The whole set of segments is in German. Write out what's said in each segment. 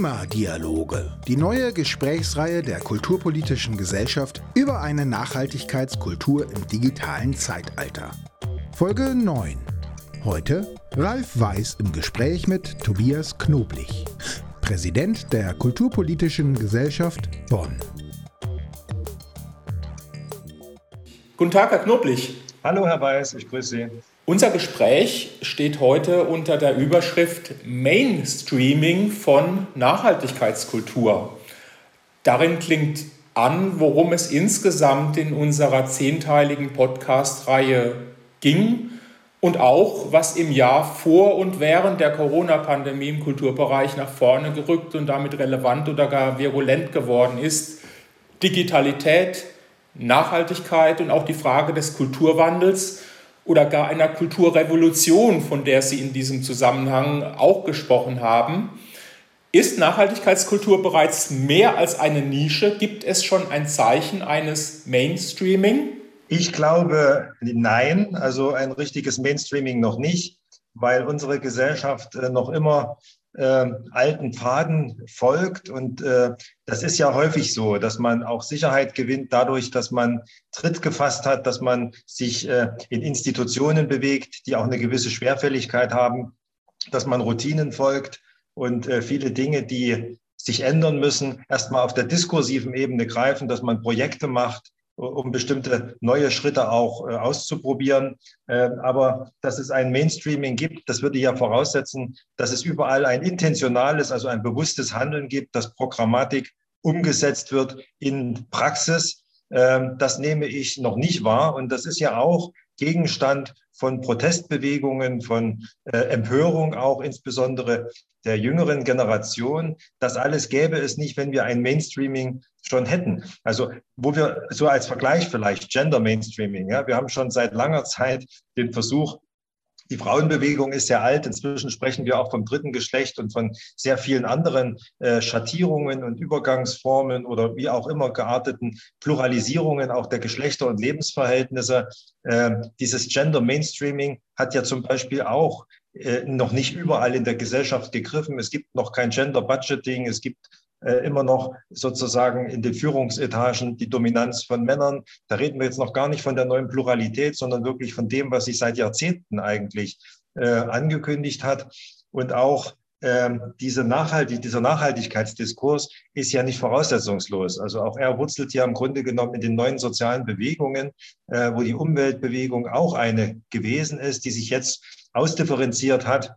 Klimadialoge, die neue Gesprächsreihe der Kulturpolitischen Gesellschaft über eine Nachhaltigkeitskultur im digitalen Zeitalter. Folge 9. Heute Ralf Weiß im Gespräch mit Tobias Knoblich, Präsident der Kulturpolitischen Gesellschaft Bonn. Guten Tag, Herr Knoblich. Hallo, Herr Weiß, ich grüße Sie. Unser Gespräch steht heute unter der Überschrift Mainstreaming von Nachhaltigkeitskultur. Darin klingt an, worum es insgesamt in unserer zehnteiligen Podcast-Reihe ging und auch, was im Jahr vor und während der Corona-Pandemie im Kulturbereich nach vorne gerückt und damit relevant oder gar virulent geworden ist. Digitalität, Nachhaltigkeit und auch die Frage des Kulturwandels oder gar einer Kulturrevolution, von der Sie in diesem Zusammenhang auch gesprochen haben. Ist Nachhaltigkeitskultur bereits mehr als eine Nische? Gibt es schon ein Zeichen eines Mainstreaming? Ich glaube, nein, also ein richtiges Mainstreaming noch nicht, weil unsere Gesellschaft äh, noch immer äh, alten Pfaden folgt. Und äh, das ist ja häufig so, dass man auch Sicherheit gewinnt dadurch, dass man Tritt gefasst hat, dass man sich äh, in Institutionen bewegt, die auch eine gewisse Schwerfälligkeit haben, dass man Routinen folgt und äh, viele Dinge, die sich ändern müssen, erstmal auf der diskursiven Ebene greifen, dass man Projekte macht, um bestimmte neue Schritte auch äh, auszuprobieren. Äh, aber dass es ein Mainstreaming gibt, das würde ja voraussetzen, dass es überall ein intentionales, also ein bewusstes Handeln gibt, dass Programmatik umgesetzt wird in Praxis. Ähm, das nehme ich noch nicht wahr. Und das ist ja auch Gegenstand von Protestbewegungen, von äh, Empörung auch insbesondere der jüngeren Generation. Das alles gäbe es nicht, wenn wir ein Mainstreaming schon hätten. Also wo wir so als Vergleich vielleicht Gender Mainstreaming, ja, wir haben schon seit langer Zeit den Versuch, die Frauenbewegung ist sehr alt. Inzwischen sprechen wir auch vom dritten Geschlecht und von sehr vielen anderen äh, Schattierungen und Übergangsformen oder wie auch immer gearteten Pluralisierungen auch der Geschlechter und Lebensverhältnisse. Äh, dieses Gender Mainstreaming hat ja zum Beispiel auch noch nicht überall in der Gesellschaft gegriffen. Es gibt noch kein Gender Budgeting. Es gibt äh, immer noch sozusagen in den Führungsetagen die Dominanz von Männern. Da reden wir jetzt noch gar nicht von der neuen Pluralität, sondern wirklich von dem, was sich seit Jahrzehnten eigentlich äh, angekündigt hat. Und auch ähm, diese Nachhaltig dieser Nachhaltigkeitsdiskurs ist ja nicht voraussetzungslos. Also auch er wurzelt ja im Grunde genommen in den neuen sozialen Bewegungen, äh, wo die Umweltbewegung auch eine gewesen ist, die sich jetzt ausdifferenziert hat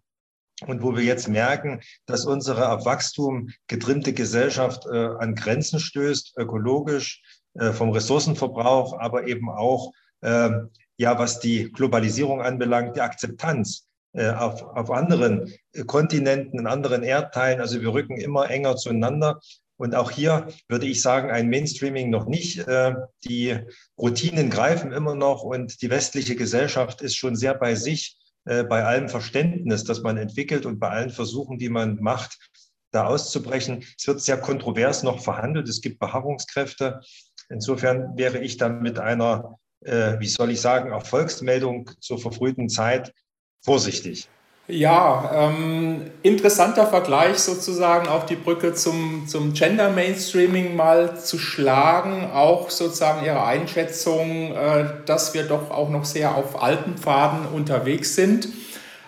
und wo wir jetzt merken, dass unsere auf Wachstum getrimmte Gesellschaft äh, an Grenzen stößt, ökologisch, äh, vom Ressourcenverbrauch, aber eben auch, äh, ja, was die Globalisierung anbelangt, die Akzeptanz äh, auf, auf anderen Kontinenten, in anderen Erdteilen. Also wir rücken immer enger zueinander. Und auch hier würde ich sagen, ein Mainstreaming noch nicht. Äh, die Routinen greifen immer noch und die westliche Gesellschaft ist schon sehr bei sich äh, bei allem Verständnis, das man entwickelt und bei allen Versuchen, die man macht, da auszubrechen. Es wird sehr kontrovers noch verhandelt. Es gibt Beharrungskräfte. Insofern wäre ich dann mit einer, äh, wie soll ich sagen, Erfolgsmeldung zur verfrühten Zeit vorsichtig. Ja, ähm, interessanter Vergleich sozusagen, auch die Brücke zum, zum Gender Mainstreaming mal zu schlagen, auch sozusagen Ihre Einschätzung, äh, dass wir doch auch noch sehr auf alten Pfaden unterwegs sind.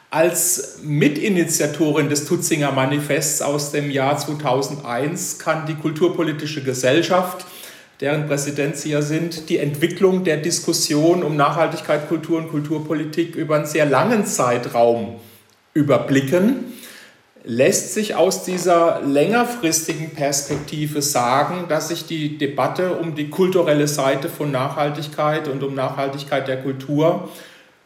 Als Mitinitiatorin des Tutzinger Manifests aus dem Jahr 2001 kann die Kulturpolitische Gesellschaft, deren Präsident Sie ja sind, die Entwicklung der Diskussion um Nachhaltigkeit, Kultur und Kulturpolitik über einen sehr langen Zeitraum überblicken, lässt sich aus dieser längerfristigen Perspektive sagen, dass sich die Debatte um die kulturelle Seite von Nachhaltigkeit und um Nachhaltigkeit der Kultur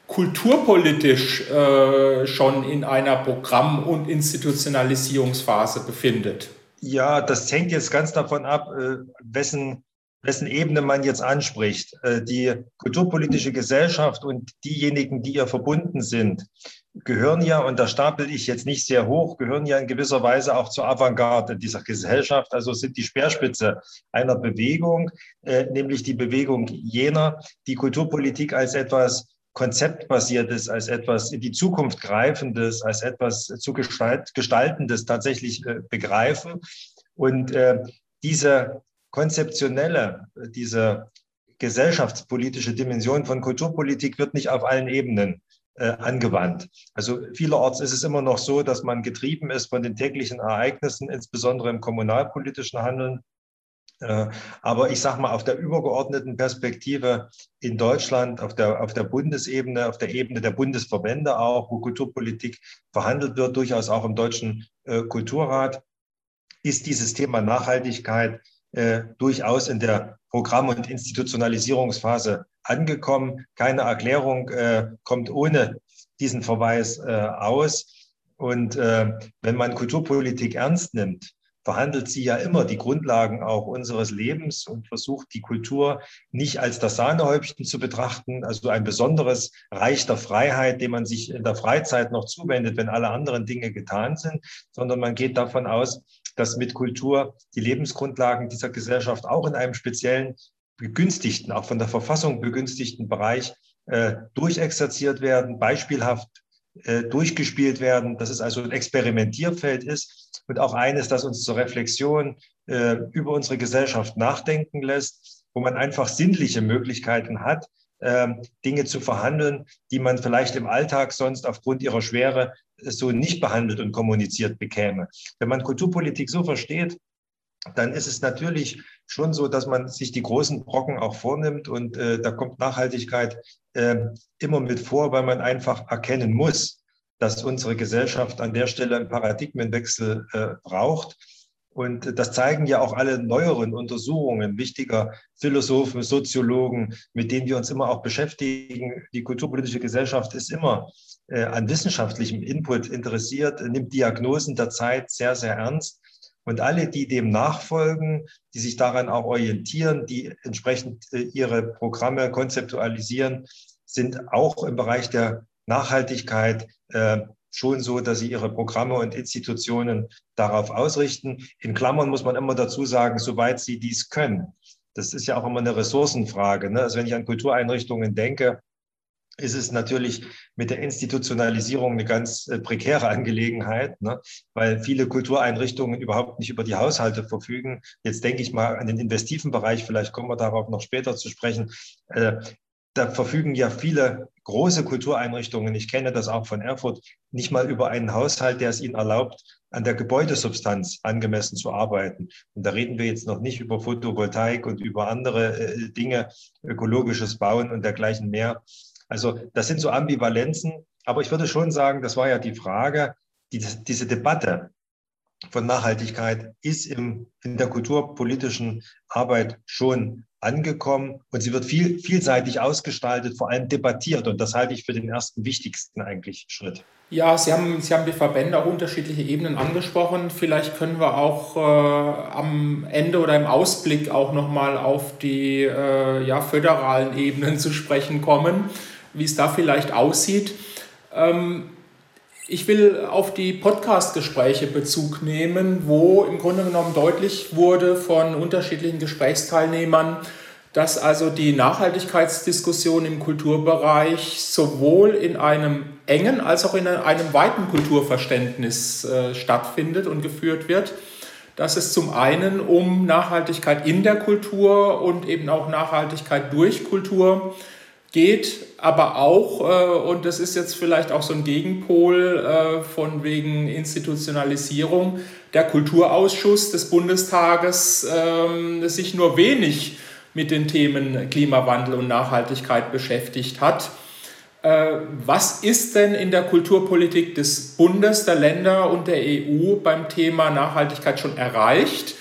kulturpolitisch äh, schon in einer Programm- und Institutionalisierungsphase befindet? Ja, das hängt jetzt ganz davon ab, äh, wessen, wessen Ebene man jetzt anspricht. Äh, die kulturpolitische Gesellschaft und diejenigen, die ihr verbunden sind, gehören ja, und da stapel ich jetzt nicht sehr hoch, gehören ja in gewisser Weise auch zur Avantgarde dieser Gesellschaft, also sind die Speerspitze einer Bewegung, äh, nämlich die Bewegung jener, die Kulturpolitik als etwas konzeptbasiertes, als etwas in die Zukunft greifendes, als etwas zu gestalt, gestaltendes tatsächlich äh, begreifen. Und äh, diese konzeptionelle, diese gesellschaftspolitische Dimension von Kulturpolitik wird nicht auf allen Ebenen angewandt. Also vielerorts ist es immer noch so, dass man getrieben ist von den täglichen Ereignissen, insbesondere im kommunalpolitischen Handeln. Äh, aber ich sage mal, auf der übergeordneten Perspektive in Deutschland, auf der, auf der Bundesebene, auf der Ebene der Bundesverbände auch, wo Kulturpolitik verhandelt wird, durchaus auch im Deutschen äh, Kulturrat, ist dieses Thema Nachhaltigkeit äh, durchaus in der Programm- und Institutionalisierungsphase angekommen. Keine Erklärung äh, kommt ohne diesen Verweis äh, aus. Und äh, wenn man Kulturpolitik ernst nimmt, verhandelt sie ja immer die Grundlagen auch unseres Lebens und versucht die Kultur nicht als das Sahnehäubchen zu betrachten, also ein besonderes Reich der Freiheit, dem man sich in der Freizeit noch zuwendet, wenn alle anderen Dinge getan sind, sondern man geht davon aus, dass mit Kultur die Lebensgrundlagen dieser Gesellschaft auch in einem speziellen begünstigten, auch von der Verfassung begünstigten Bereich äh, durchexerziert werden, beispielhaft äh, durchgespielt werden, dass es also ein Experimentierfeld ist und auch eines, das uns zur Reflexion äh, über unsere Gesellschaft nachdenken lässt, wo man einfach sinnliche Möglichkeiten hat, Dinge zu verhandeln, die man vielleicht im Alltag sonst aufgrund ihrer Schwere so nicht behandelt und kommuniziert bekäme. Wenn man Kulturpolitik so versteht, dann ist es natürlich schon so, dass man sich die großen Brocken auch vornimmt und äh, da kommt Nachhaltigkeit äh, immer mit vor, weil man einfach erkennen muss, dass unsere Gesellschaft an der Stelle einen Paradigmenwechsel äh, braucht. Und das zeigen ja auch alle neueren Untersuchungen wichtiger Philosophen, Soziologen, mit denen wir uns immer auch beschäftigen. Die kulturpolitische Gesellschaft ist immer äh, an wissenschaftlichem Input interessiert, nimmt Diagnosen der Zeit sehr, sehr ernst und alle, die dem nachfolgen, die sich daran auch orientieren, die entsprechend äh, ihre Programme konzeptualisieren, sind auch im Bereich der Nachhaltigkeit äh, schon so, dass sie ihre Programme und Institutionen darauf ausrichten. In Klammern muss man immer dazu sagen, soweit sie dies können. Das ist ja auch immer eine Ressourcenfrage. Ne? Also wenn ich an Kultureinrichtungen denke, ist es natürlich mit der Institutionalisierung eine ganz äh, prekäre Angelegenheit, ne? weil viele Kultureinrichtungen überhaupt nicht über die Haushalte verfügen. Jetzt denke ich mal an den investiven Bereich, vielleicht kommen wir darauf noch später zu sprechen. Äh, da verfügen ja viele große Kultureinrichtungen, ich kenne das auch von Erfurt, nicht mal über einen Haushalt, der es ihnen erlaubt, an der Gebäudesubstanz angemessen zu arbeiten. Und da reden wir jetzt noch nicht über Photovoltaik und über andere äh, Dinge, ökologisches Bauen und dergleichen mehr. Also das sind so Ambivalenzen. Aber ich würde schon sagen, das war ja die Frage, die, diese Debatte von Nachhaltigkeit ist im, in der kulturpolitischen Arbeit schon angekommen und sie wird viel, vielseitig ausgestaltet, vor allem debattiert. Und das halte ich für den ersten wichtigsten eigentlich Schritt. Ja, Sie haben, Sie haben die Verbände auch unterschiedliche Ebenen angesprochen. Vielleicht können wir auch äh, am Ende oder im Ausblick auch nochmal auf die äh, ja, föderalen Ebenen zu sprechen kommen wie es da vielleicht aussieht. Ähm, ich will auf die Podcast-Gespräche Bezug nehmen, wo im Grunde genommen deutlich wurde von unterschiedlichen Gesprächsteilnehmern, dass also die Nachhaltigkeitsdiskussion im Kulturbereich sowohl in einem engen als auch in einem weiten Kulturverständnis äh, stattfindet und geführt wird. Dass es zum einen um Nachhaltigkeit in der Kultur und eben auch Nachhaltigkeit durch Kultur geht, aber auch, äh, und das ist jetzt vielleicht auch so ein Gegenpol äh, von wegen Institutionalisierung, der Kulturausschuss des Bundestages äh, sich nur wenig mit den Themen Klimawandel und Nachhaltigkeit beschäftigt hat. Äh, was ist denn in der Kulturpolitik des Bundes, der Länder und der EU beim Thema Nachhaltigkeit schon erreicht?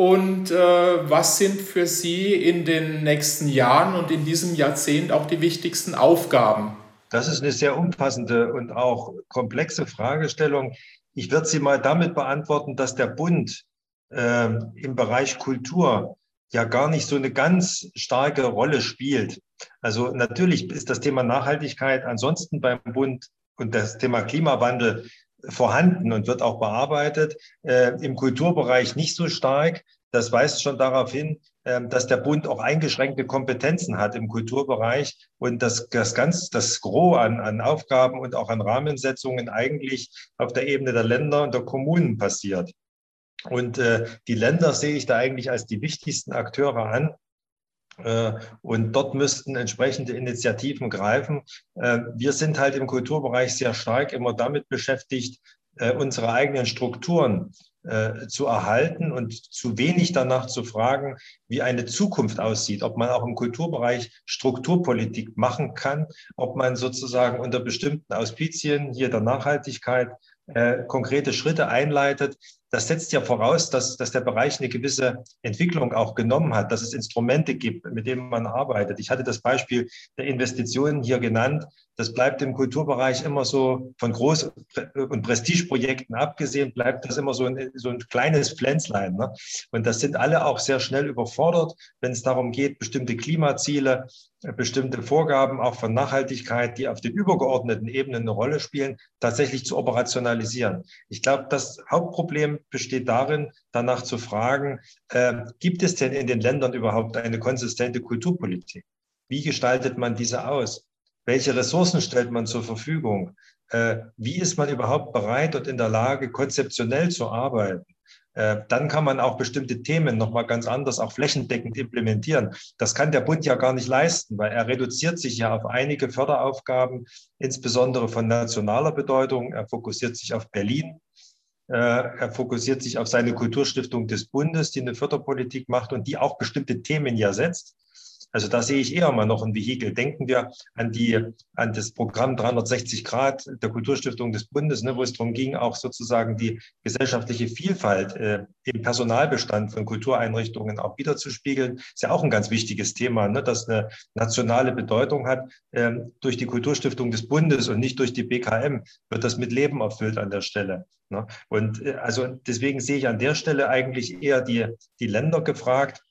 Und äh, was sind für Sie in den nächsten Jahren und in diesem Jahrzehnt auch die wichtigsten Aufgaben? Das ist eine sehr umfassende und auch komplexe Fragestellung. Ich würde sie mal damit beantworten, dass der Bund äh, im Bereich Kultur ja gar nicht so eine ganz starke Rolle spielt. Also natürlich ist das Thema Nachhaltigkeit ansonsten beim Bund und das Thema Klimawandel vorhanden und wird auch bearbeitet. Äh, Im Kulturbereich nicht so stark. Das weist schon darauf hin, ähm, dass der Bund auch eingeschränkte Kompetenzen hat im Kulturbereich und dass das ganz das Gros an, an Aufgaben und auch an Rahmensetzungen eigentlich auf der Ebene der Länder und der Kommunen passiert. Und äh, die Länder sehe ich da eigentlich als die wichtigsten Akteure an. Äh, und dort müssten entsprechende Initiativen greifen. Äh, wir sind halt im Kulturbereich sehr stark immer damit beschäftigt, äh, unsere eigenen Strukturen zu erhalten und zu wenig danach zu fragen, wie eine Zukunft aussieht, ob man auch im Kulturbereich Strukturpolitik machen kann, ob man sozusagen unter bestimmten Auspizien hier der Nachhaltigkeit konkrete Schritte einleitet, das setzt ja voraus, dass, dass der Bereich eine gewisse Entwicklung auch genommen hat, dass es Instrumente gibt, mit denen man arbeitet. Ich hatte das Beispiel der Investitionen hier genannt. Das bleibt im Kulturbereich immer so von Groß- und Prestigeprojekten abgesehen, bleibt das immer so ein, so ein kleines Pflänzlein. Ne? Und das sind alle auch sehr schnell überfordert, wenn es darum geht, bestimmte Klimaziele, bestimmte Vorgaben auch von Nachhaltigkeit, die auf den übergeordneten Ebenen eine Rolle spielen, tatsächlich zu operationalisieren. Ich glaube, das Hauptproblem besteht darin, danach zu fragen, äh, gibt es denn in den Ländern überhaupt eine konsistente Kulturpolitik? Wie gestaltet man diese aus? Welche Ressourcen stellt man zur Verfügung? Äh, wie ist man überhaupt bereit und in der Lage, konzeptionell zu arbeiten? Äh, dann kann man auch bestimmte Themen nochmal ganz anders, auch flächendeckend implementieren. Das kann der Bund ja gar nicht leisten, weil er reduziert sich ja auf einige Förderaufgaben, insbesondere von nationaler Bedeutung. Er fokussiert sich auf Berlin. Äh, er fokussiert sich auf seine Kulturstiftung des Bundes, die eine Förderpolitik macht und die auch bestimmte Themen ja setzt. Also da sehe ich eher mal noch ein Vehikel. Denken wir an die, an das Programm 360 Grad der Kulturstiftung des Bundes, ne, wo es darum ging, auch sozusagen die gesellschaftliche Vielfalt äh, im Personalbestand von Kultureinrichtungen auch wiederzuspiegeln. Ist ja auch ein ganz wichtiges Thema, ne, das eine nationale Bedeutung hat. Ähm, durch die Kulturstiftung des Bundes und nicht durch die BKM wird das mit Leben erfüllt an der Stelle. Ne? Und äh, also deswegen sehe ich an der Stelle eigentlich eher die, die Länder gefragt,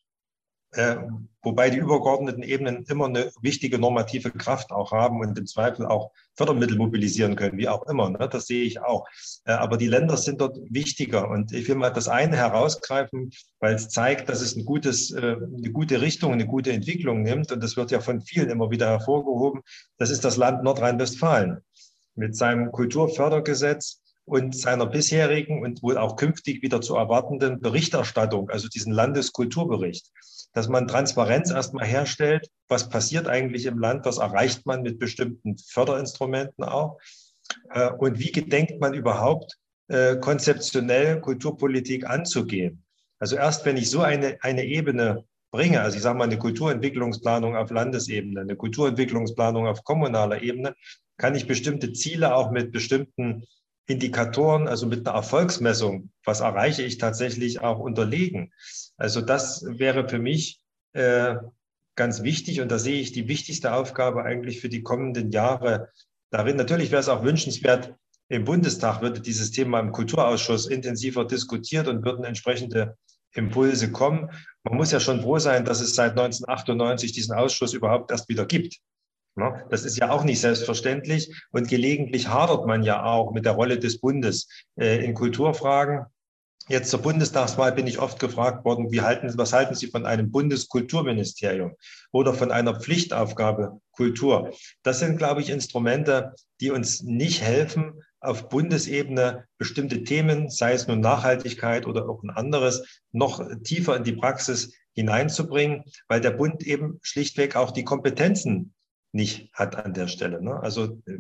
äh, wobei die übergeordneten Ebenen immer eine wichtige normative Kraft auch haben und im Zweifel auch Fördermittel mobilisieren können, wie auch immer. Ne? Das sehe ich auch. Äh, aber die Länder sind dort wichtiger. Und ich will mal das eine herausgreifen, weil es zeigt, dass es ein gutes, äh, eine gute Richtung, eine gute Entwicklung nimmt. Und das wird ja von vielen immer wieder hervorgehoben. Das ist das Land Nordrhein-Westfalen mit seinem Kulturfördergesetz und seiner bisherigen und wohl auch künftig wieder zu erwartenden Berichterstattung, also diesen Landeskulturbericht dass man Transparenz erstmal herstellt, was passiert eigentlich im Land, was erreicht man mit bestimmten Förderinstrumenten auch? Äh, und wie gedenkt man überhaupt äh, konzeptionell Kulturpolitik anzugehen. Also erst wenn ich so eine, eine Ebene bringe, also ich sage mal eine Kulturentwicklungsplanung auf Landesebene, eine Kulturentwicklungsplanung auf kommunaler Ebene, kann ich bestimmte Ziele auch mit bestimmten Indikatoren, also mit einer Erfolgsmessung, was erreiche ich tatsächlich auch unterlegen. Also das wäre für mich äh, ganz wichtig und da sehe ich die wichtigste Aufgabe eigentlich für die kommenden Jahre darin. Natürlich wäre es auch wünschenswert, im Bundestag würde dieses Thema im Kulturausschuss intensiver diskutiert und würden entsprechende Impulse kommen. Man muss ja schon froh sein, dass es seit 1998 diesen Ausschuss überhaupt erst wieder gibt. Das ist ja auch nicht selbstverständlich und gelegentlich hadert man ja auch mit der Rolle des Bundes äh, in Kulturfragen. Jetzt zur Bundestagswahl bin ich oft gefragt worden, wie halten, was halten Sie von einem Bundeskulturministerium oder von einer Pflichtaufgabe Kultur? Das sind, glaube ich, Instrumente, die uns nicht helfen, auf Bundesebene bestimmte Themen, sei es nun Nachhaltigkeit oder auch ein anderes, noch tiefer in die Praxis hineinzubringen, weil der Bund eben schlichtweg auch die Kompetenzen nicht hat an der Stelle. Ne? Also äh,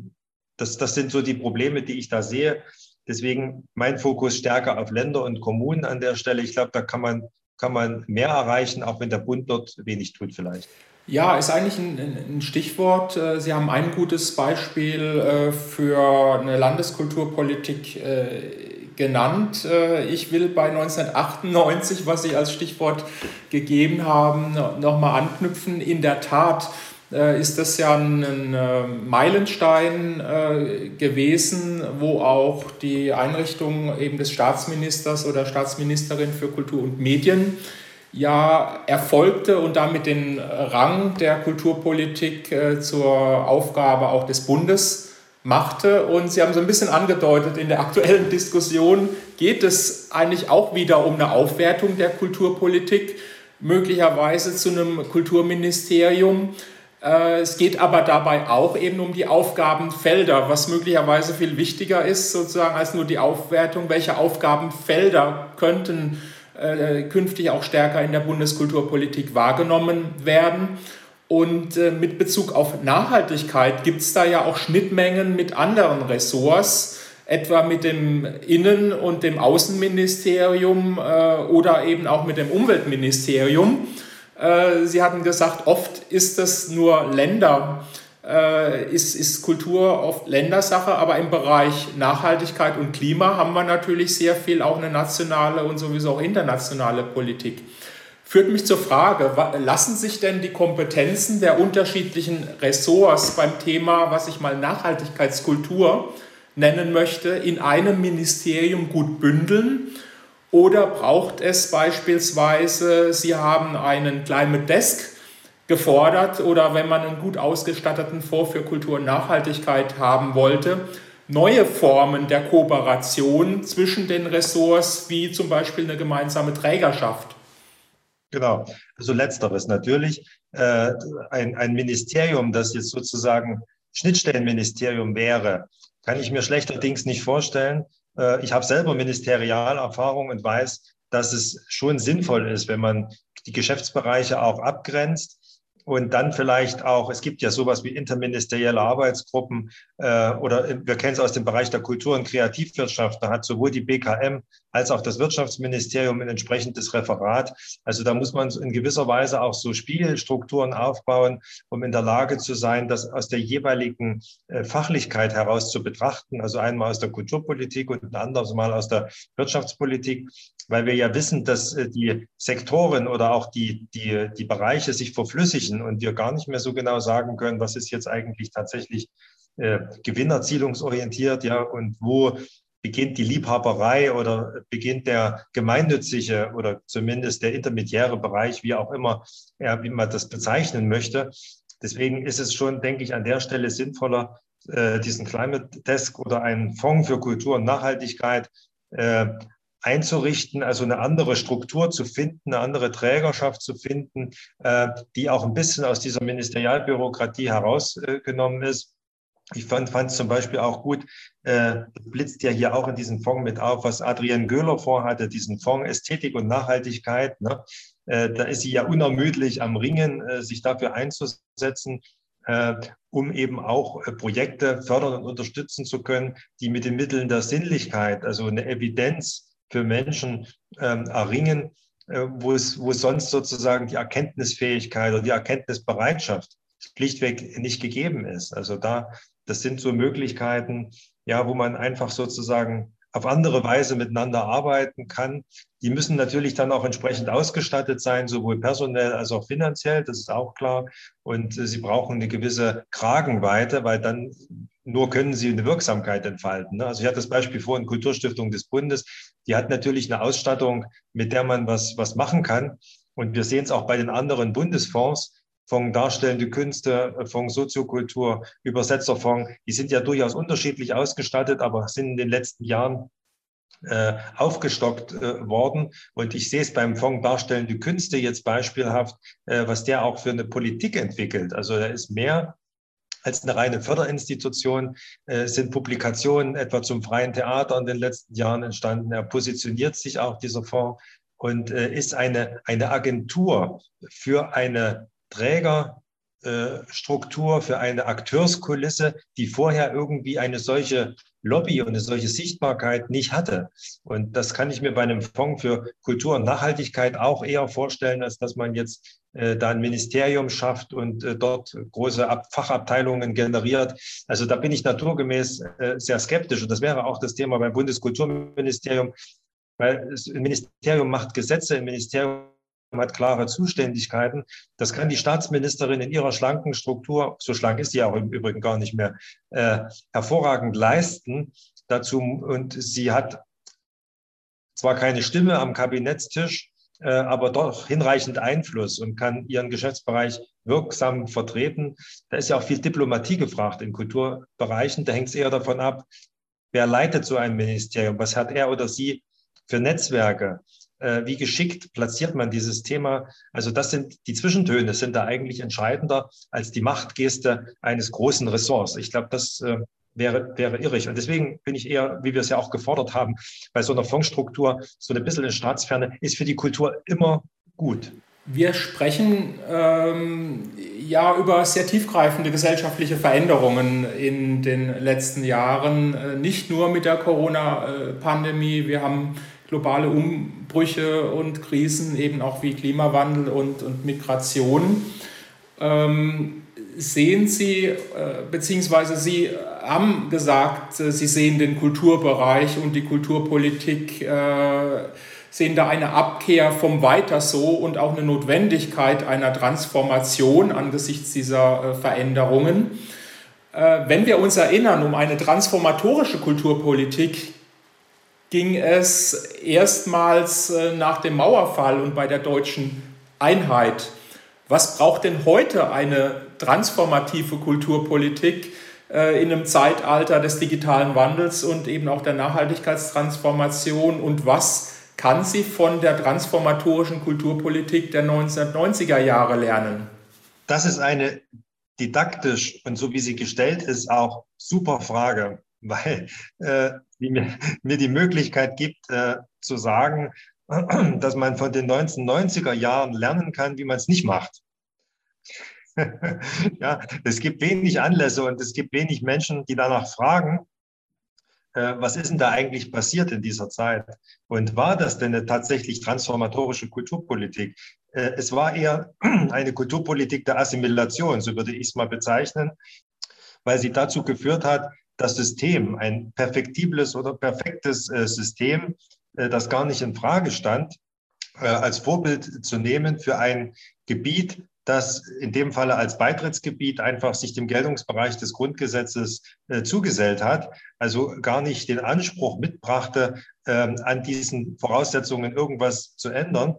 das, das sind so die Probleme, die ich da sehe. Deswegen mein Fokus stärker auf Länder und Kommunen an der Stelle. Ich glaube, da kann man, kann man mehr erreichen, auch wenn der Bund dort wenig tut vielleicht. Ja, ist eigentlich ein, ein Stichwort. Äh, Sie haben ein gutes Beispiel äh, für eine Landeskulturpolitik genannt. Ich will bei 1998, was Sie als Stichwort gegeben haben, nochmal anknüpfen. In der Tat ist das ja ein, ein äh, Meilenstein äh, gewesen, wo auch die Einrichtung eben des Staatsministers oder Staatsministerin für Kultur und Medien ja erfolgte und damit den Rang der Kulturpolitik zur Aufgabe auch des Bundes machte. Und Sie haben so ein bisschen angedeutet, in der aktuellen Diskussion geht es eigentlich auch wieder um eine Aufwertung der Kulturpolitik möglicherweise zu einem Kulturministerium. Äh, es geht aber dabei auch eben um die Aufgabenfelder, was möglicherweise viel wichtiger ist sozusagen als nur die Aufwertung, welche Aufgabenfelder könnten äh, künftig auch stärker in der Bundeskulturpolitik wahrgenommen werden. Und äh, mit Bezug auf Nachhaltigkeit gibt es da ja auch Schnittmengen mit anderen Ressorts, etwa mit dem Innen- und dem Außenministerium oder eben auch mit dem Umweltministerium. Äh, Sie hatten gesagt, oft ist das nur Länder, äh, ist, ist Kultur oft Ländersache, aber im Bereich Nachhaltigkeit und Klima haben wir natürlich sehr viel auch eine nationale und sowieso auch internationale Politik. Führt mich zur Frage, lassen sich denn die Kompetenzen der unterschiedlichen Ressorts beim Thema, was ich mal Nachhaltigkeitskultur nennen möchte, in einem Ministerium gut bündeln? Oder braucht es beispielsweise, Sie haben einen Climate Desk gefordert oder wenn man einen gut ausgestatteten Fonds für Kultur und Nachhaltigkeit haben wollte, neue Formen der Kooperation zwischen den Ressorts, wie zum Beispiel eine gemeinsame Trägerschaft? Genau, also letzteres natürlich. Äh, ein, ein Ministerium, das jetzt sozusagen Schnittstellenministerium wäre, kann ich mir schlechterdings nicht vorstellen. Äh, ich habe selber Ministerialerfahrung und weiß, dass es schon sinnvoll ist, wenn man die Geschäftsbereiche auch abgrenzt und dann vielleicht auch, es gibt ja sowas wie interministerielle Arbeitsgruppen äh, oder wir kennen es aus dem Bereich der Kultur- und Kreativwirtschaft. Da hat sowohl die BKM als auch das Wirtschaftsministerium ein entsprechendes Referat. Also da muss man in gewisser Weise auch so Spielstrukturen aufbauen, um in der Lage zu sein, das aus der jeweiligen äh, Fachlichkeit heraus zu betrachten. Also einmal aus der Kulturpolitik und ein anderes Mal aus der Wirtschaftspolitik, weil wir ja wissen, dass äh, die Sektoren oder auch die, die, die Bereiche sich verflüssigen und wir gar nicht mehr so genau sagen können, was ist jetzt eigentlich tatsächlich äh, gewinnerzielungsorientiert, ja, und wo beginnt die Liebhaberei oder beginnt der gemeinnützige oder zumindest der intermediäre Bereich, wie auch immer, ja, wie man das bezeichnen möchte. Deswegen ist es schon, denke ich, an der Stelle sinnvoller, äh, diesen Climate Desk oder einen Fonds für Kultur und Nachhaltigkeit äh, einzurichten, also eine andere Struktur zu finden, eine andere Trägerschaft zu finden, äh, die auch ein bisschen aus dieser Ministerialbürokratie herausgenommen ist ich fand es zum Beispiel auch gut, äh, blitzt ja hier auch in diesem Fonds mit auf, was Adrienne Göhler vorhatte, diesen Fonds Ästhetik und Nachhaltigkeit. Ne? Äh, da ist sie ja unermüdlich am Ringen, äh, sich dafür einzusetzen, äh, um eben auch äh, Projekte fördern und unterstützen zu können, die mit den Mitteln der Sinnlichkeit, also eine Evidenz für Menschen ähm, erringen, äh, wo es, wo sonst sozusagen die Erkenntnisfähigkeit oder die Erkenntnisbereitschaft schlichtweg nicht gegeben ist. Also da das sind so Möglichkeiten, ja, wo man einfach sozusagen auf andere Weise miteinander arbeiten kann. Die müssen natürlich dann auch entsprechend ausgestattet sein, sowohl personell als auch finanziell, das ist auch klar. Und äh, sie brauchen eine gewisse Kragenweite, weil dann nur können sie eine Wirksamkeit entfalten. Ne? Also ich hatte das Beispiel vorhin, Kulturstiftung des Bundes, die hat natürlich eine Ausstattung, mit der man was, was machen kann. Und wir sehen es auch bei den anderen Bundesfonds, Fonds Darstellende Künste, äh, Fonds Soziokultur, Übersetzerfonds, die sind ja durchaus unterschiedlich ausgestattet, aber sind in den letzten Jahren äh, aufgestockt äh, worden. Und ich sehe es beim Fonds Darstellende Künste jetzt beispielhaft, äh, was der auch für eine Politik entwickelt. Also er ist mehr als eine reine Förderinstitution äh, sind Publikationen etwa zum freien Theater in den letzten Jahren entstanden. Er positioniert sich auch, dieser Fonds, und äh, ist eine, eine Agentur für eine Trägerstruktur, für eine Akteurskulisse, die vorher irgendwie eine solche Lobby und eine solche Sichtbarkeit nicht hatte. Und das kann ich mir bei einem Fonds für Kultur und Nachhaltigkeit auch eher vorstellen, als dass man jetzt äh, da ein Ministerium schafft und äh, dort große Ab Fachabteilungen generiert. Also da bin ich naturgemäß äh, sehr skeptisch. Und das wäre auch das Thema beim Bundeskulturministerium, weil das Ministerium macht Gesetze, ein Ministerium hat klare Zuständigkeiten. Das kann die Staatsministerin in ihrer schlanken Struktur, so schlank ist sie auch im Übrigen gar nicht mehr, äh, hervorragend leisten. Dazu, und sie hat zwar keine Stimme am Kabinettstisch, äh, aber doch hinreichend Einfluss und kann ihren Geschäftsbereich wirksam vertreten. Da ist ja auch viel Diplomatie gefragt in Kulturbereichen. Da hängt es eher davon ab, wer leitet so ein Ministerium, was hat er oder sie für Netzwerke, äh, wie geschickt platziert man dieses Thema. Also das sind die Zwischentöne sind da eigentlich entscheidender als die Machtgeste eines großen Ressorts. Ich glaube, das äh, wäre, wäre irrig. Und deswegen bin ich eher, wie wir es ja auch gefordert haben, bei so einer Fondsstruktur, so ein bisschen in Staatsferne, ist für die Kultur immer gut. Wir sprechen ähm, ja über sehr tiefgreifende gesellschaftliche Veränderungen in den letzten Jahren, äh, nicht nur mit der Corona-Pandemie. Wir haben globale Umbrüche und Krisen, eben auch wie Klimawandel und, und Migration. Ähm, sehen Sie, äh, beziehungsweise Sie haben gesagt, äh, Sie sehen den Kulturbereich und die Kulturpolitik, äh, sehen da eine Abkehr vom Weiter so und auch eine Notwendigkeit einer Transformation angesichts dieser Veränderungen. Wenn wir uns erinnern, um eine transformatorische Kulturpolitik ging es erstmals nach dem Mauerfall und bei der deutschen Einheit. Was braucht denn heute eine transformative Kulturpolitik äh, in einem Zeitalter des digitalen Wandels und eben auch der Nachhaltigkeitstransformation und was kann sie von der transformatorischen Kulturpolitik der 1990er Jahre lernen? Das ist eine didaktisch und so wie sie gestellt ist auch super Frage, weil äh, die mir, mir, die Möglichkeit gibt äh, zu sagen, dass man von den 1990er Jahren lernen kann, wie man es nicht macht. ja, es gibt wenig Anlässe und es gibt wenig Menschen, die danach fragen, äh, was ist denn da eigentlich passiert in dieser Zeit? Und war das denn eine tatsächlich transformatorische Kulturpolitik? Äh, es war eher eine Kulturpolitik der Assimilation, so würde ich es mal bezeichnen, weil sie dazu geführt hat, das System, ein perfektibles oder perfektes äh, System, das gar nicht in Frage stand, als Vorbild zu nehmen für ein Gebiet, das in dem Falle als Beitrittsgebiet einfach sich dem Geltungsbereich des Grundgesetzes äh, zugesellt hat, also gar nicht den Anspruch mitbrachte, ähm, an diesen Voraussetzungen irgendwas zu ändern.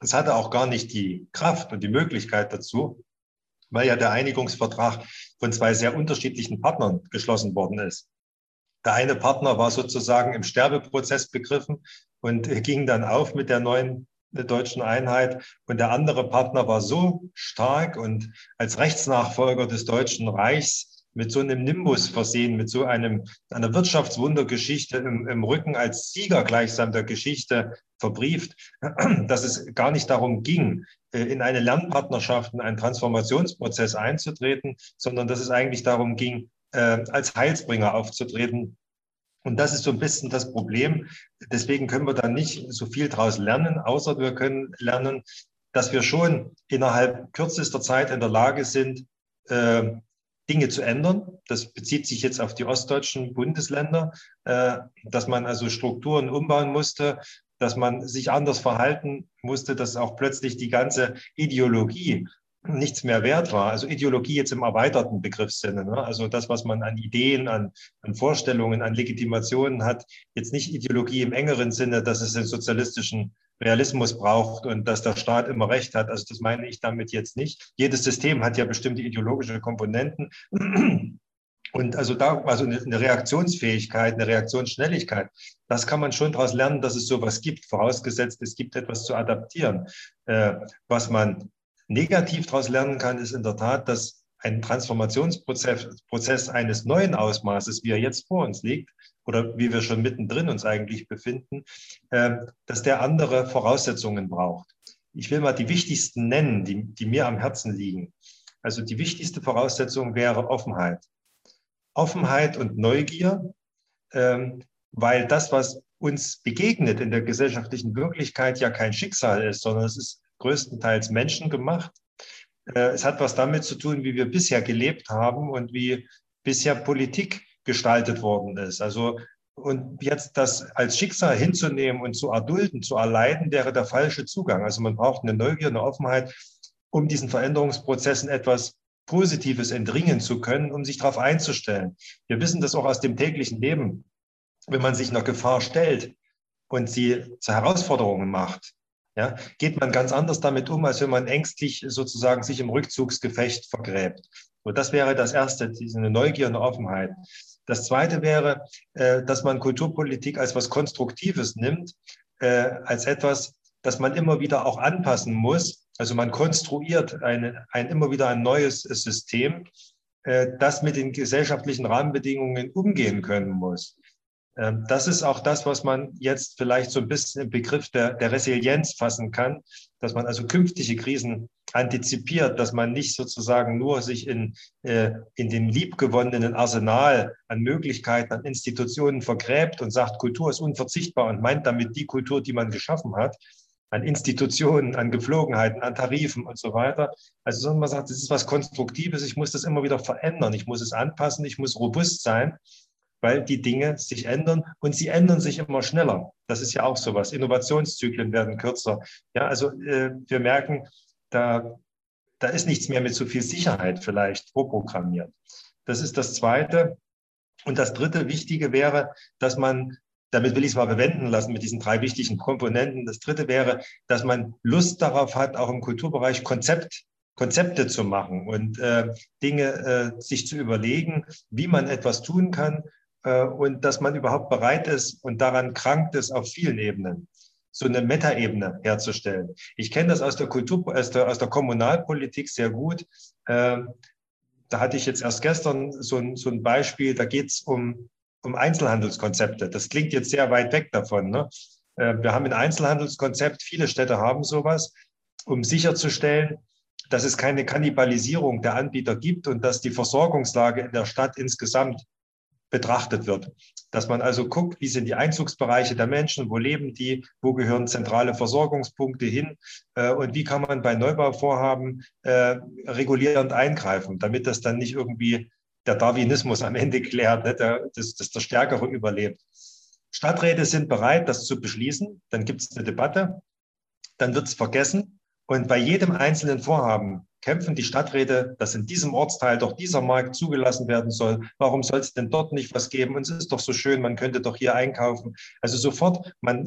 Es hatte auch gar nicht die Kraft und die Möglichkeit dazu, weil ja der Einigungsvertrag von zwei sehr unterschiedlichen Partnern geschlossen worden ist. Der eine Partner war sozusagen im Sterbeprozess begriffen und ging dann auf mit der neuen der deutschen Einheit. Und der andere Partner war so stark und als Rechtsnachfolger des Deutschen Reichs mit so einem Nimbus versehen, mit so einem, einer Wirtschaftswundergeschichte im, im Rücken als Sieger gleichsam der Geschichte verbrieft, dass es gar nicht darum ging, äh, in eine Lernpartnerschaft, in einen Transformationsprozess einzutreten, sondern dass es eigentlich darum ging, äh, als Heilsbringer aufzutreten und das ist so ein bisschen das Problem. Deswegen können wir da nicht so viel daraus lernen, außer wir können lernen, dass wir schon innerhalb kürzester Zeit in der Lage sind, äh, Dinge zu ändern. Das bezieht sich jetzt auf die ostdeutschen Bundesländer, äh, dass man also Strukturen umbauen musste, dass man sich anders verhalten musste, dass auch plötzlich die ganze Ideologie nichts mehr wert war. Also Ideologie jetzt im erweiterten Begriffssinne. Ne? Also das, was man an Ideen, an, an Vorstellungen, an Legitimationen hat, jetzt nicht Ideologie im engeren Sinne, dass es den sozialistischen Realismus braucht und dass der Staat immer Recht hat. Also das meine ich damit jetzt nicht. Jedes System hat ja bestimmte ideologische Komponenten. Und also da, also eine Reaktionsfähigkeit, eine Reaktionsschnelligkeit, das kann man schon daraus lernen, dass es sowas gibt, vorausgesetzt, es gibt etwas zu adaptieren, äh, was man negativ daraus lernen kann, ist in der Tat, dass ein Transformationsprozess Prozess eines neuen Ausmaßes, wie er jetzt vor uns liegt, oder wie wir schon mittendrin uns eigentlich befinden, äh, dass der andere Voraussetzungen braucht. Ich will mal die wichtigsten nennen, die, die mir am Herzen liegen. Also die wichtigste Voraussetzung wäre Offenheit. Offenheit und Neugier, ähm, weil das, was uns begegnet in der gesellschaftlichen Wirklichkeit, ja kein Schicksal ist, sondern es ist größtenteils menschengemacht. Äh, es hat was damit zu tun, wie wir bisher gelebt haben und wie bisher Politik gestaltet worden ist. Also und jetzt das als Schicksal hinzunehmen und zu erdulden, zu erleiden, wäre der falsche Zugang. Also man braucht eine Neugier, eine Offenheit, um diesen Veränderungsprozessen etwas Positives entringen zu können, um sich darauf einzustellen. Wir wissen das auch aus dem täglichen Leben. Wenn man sich einer Gefahr stellt und sie zu Herausforderungen macht, ja, geht man ganz anders damit um, als wenn man ängstlich sozusagen sich im Rückzugsgefecht vergräbt. Und das wäre das Erste, diese Neugier und Offenheit. Das Zweite wäre, äh, dass man Kulturpolitik als was Konstruktives nimmt, äh, als etwas, das man immer wieder auch anpassen muss. Also man konstruiert eine, ein immer wieder ein neues System, äh, das mit den gesellschaftlichen Rahmenbedingungen umgehen können muss. Ähm, das ist auch das, was man jetzt vielleicht so ein bisschen im Begriff der, der Resilienz fassen kann, dass man also künftige Krisen antizipiert, dass man nicht sozusagen nur sich in, äh, in dem liebgewonnenen Arsenal an Möglichkeiten, an Institutionen vergräbt und sagt, Kultur ist unverzichtbar und meint damit die Kultur, die man geschaffen hat, an Institutionen, an Geflogenheiten, an Tarifen und so weiter. Also sondern man sagt, das ist was Konstruktives, ich muss das immer wieder verändern, ich muss es anpassen, ich muss robust sein weil die Dinge sich ändern und sie ändern sich immer schneller. Das ist ja auch sowas. Innovationszyklen werden kürzer. Ja, also äh, wir merken, da, da ist nichts mehr mit so viel Sicherheit vielleicht vorprogrammiert. Das ist das Zweite. Und das dritte Wichtige wäre, dass man, damit will ich es mal bewenden lassen mit diesen drei wichtigen Komponenten. Das dritte wäre, dass man Lust darauf hat, auch im Kulturbereich Konzept Konzepte zu machen und äh, Dinge äh, sich zu überlegen, wie man etwas tun kann, und dass man überhaupt bereit ist und daran krankt ist auf vielen Ebenen, so eine Metaebene herzustellen. Ich kenne das aus der Kultur, aus der, aus der Kommunalpolitik sehr gut. Ähm, da hatte ich jetzt erst gestern so ein, so ein Beispiel, da geht es um, um Einzelhandelskonzepte. Das klingt jetzt sehr weit weg davon. Ne? Äh, wir haben ein Einzelhandelskonzept, viele Städte haben sowas, um sicherzustellen, dass es keine Kannibalisierung der Anbieter gibt und dass die Versorgungslage in der Stadt insgesamt betrachtet wird. Dass man also guckt, wie sind die Einzugsbereiche der Menschen, wo leben die, wo gehören zentrale Versorgungspunkte hin äh, und wie kann man bei Neubauvorhaben äh, regulierend eingreifen, damit das dann nicht irgendwie der Darwinismus am Ende klärt, ne, dass, dass der Stärkere überlebt. Stadträte sind bereit, das zu beschließen. Dann gibt es eine Debatte, dann wird es vergessen. Und bei jedem einzelnen Vorhaben kämpfen die Stadträte, dass in diesem Ortsteil doch dieser Markt zugelassen werden soll. Warum soll es denn dort nicht was geben? Und es ist doch so schön, man könnte doch hier einkaufen. Also sofort, man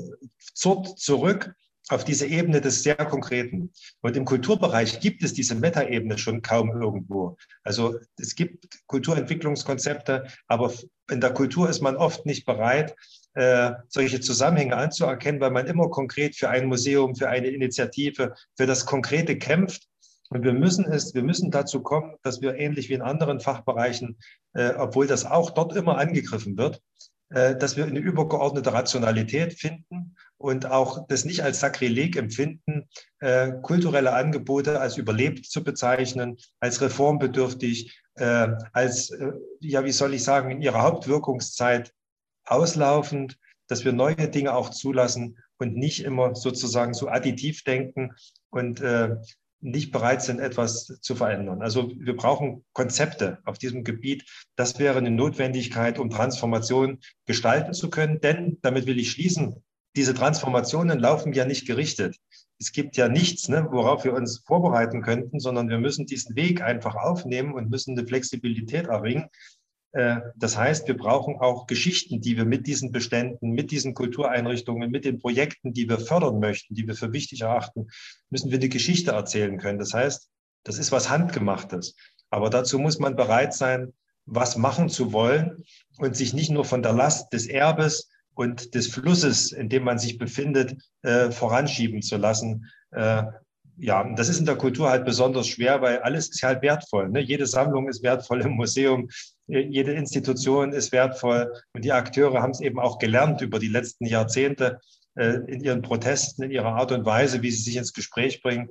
zurrt zurück auf diese Ebene des sehr Konkreten. Und im Kulturbereich gibt es diese Metaebene schon kaum irgendwo. Also es gibt Kulturentwicklungskonzepte, aber in der Kultur ist man oft nicht bereit, äh, solche Zusammenhänge anzuerkennen, weil man immer konkret für ein Museum, für eine Initiative, für das Konkrete kämpft und wir müssen es, wir müssen dazu kommen, dass wir ähnlich wie in anderen Fachbereichen, äh, obwohl das auch dort immer angegriffen wird, äh, dass wir eine übergeordnete Rationalität finden und auch das nicht als Sakrileg empfinden, äh, kulturelle Angebote als überlebt zu bezeichnen, als reformbedürftig, äh, als, äh, ja, wie soll ich sagen, in ihrer Hauptwirkungszeit auslaufend, dass wir neue Dinge auch zulassen und nicht immer sozusagen so additiv denken und äh, nicht bereit sind, etwas zu verändern. Also wir brauchen Konzepte auf diesem Gebiet. Das wäre eine Notwendigkeit, um Transformation gestalten zu können. Denn, damit will ich schließen, diese Transformationen laufen ja nicht gerichtet. Es gibt ja nichts, ne, worauf wir uns vorbereiten könnten, sondern wir müssen diesen Weg einfach aufnehmen und müssen eine Flexibilität erringen, das heißt, wir brauchen auch Geschichten, die wir mit diesen Beständen, mit diesen Kultureinrichtungen, mit den Projekten, die wir fördern möchten, die wir für wichtig erachten, müssen wir eine Geschichte erzählen können. Das heißt, das ist was Handgemachtes. Aber dazu muss man bereit sein, was machen zu wollen und sich nicht nur von der Last des Erbes und des Flusses, in dem man sich befindet, äh, voranschieben zu lassen, äh, ja, das ist in der Kultur halt besonders schwer, weil alles ist halt wertvoll. Ne? Jede Sammlung ist wertvoll im Museum, jede Institution ist wertvoll und die Akteure haben es eben auch gelernt über die letzten Jahrzehnte äh, in ihren Protesten, in ihrer Art und Weise, wie sie sich ins Gespräch bringen,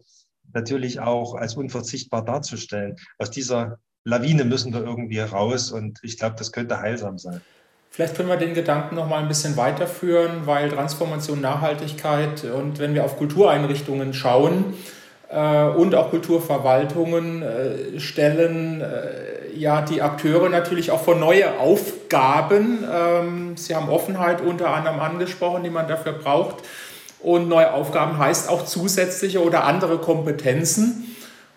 natürlich auch als unverzichtbar darzustellen. Aus dieser Lawine müssen wir irgendwie raus und ich glaube, das könnte heilsam sein. Vielleicht können wir den Gedanken noch mal ein bisschen weiterführen, weil Transformation, Nachhaltigkeit und wenn wir auf Kultureinrichtungen schauen äh, und auch Kulturverwaltungen äh, stellen äh, ja die Akteure natürlich auch vor neue Aufgaben. Ähm, Sie haben Offenheit unter anderem angesprochen, die man dafür braucht. Und neue Aufgaben heißt auch zusätzliche oder andere Kompetenzen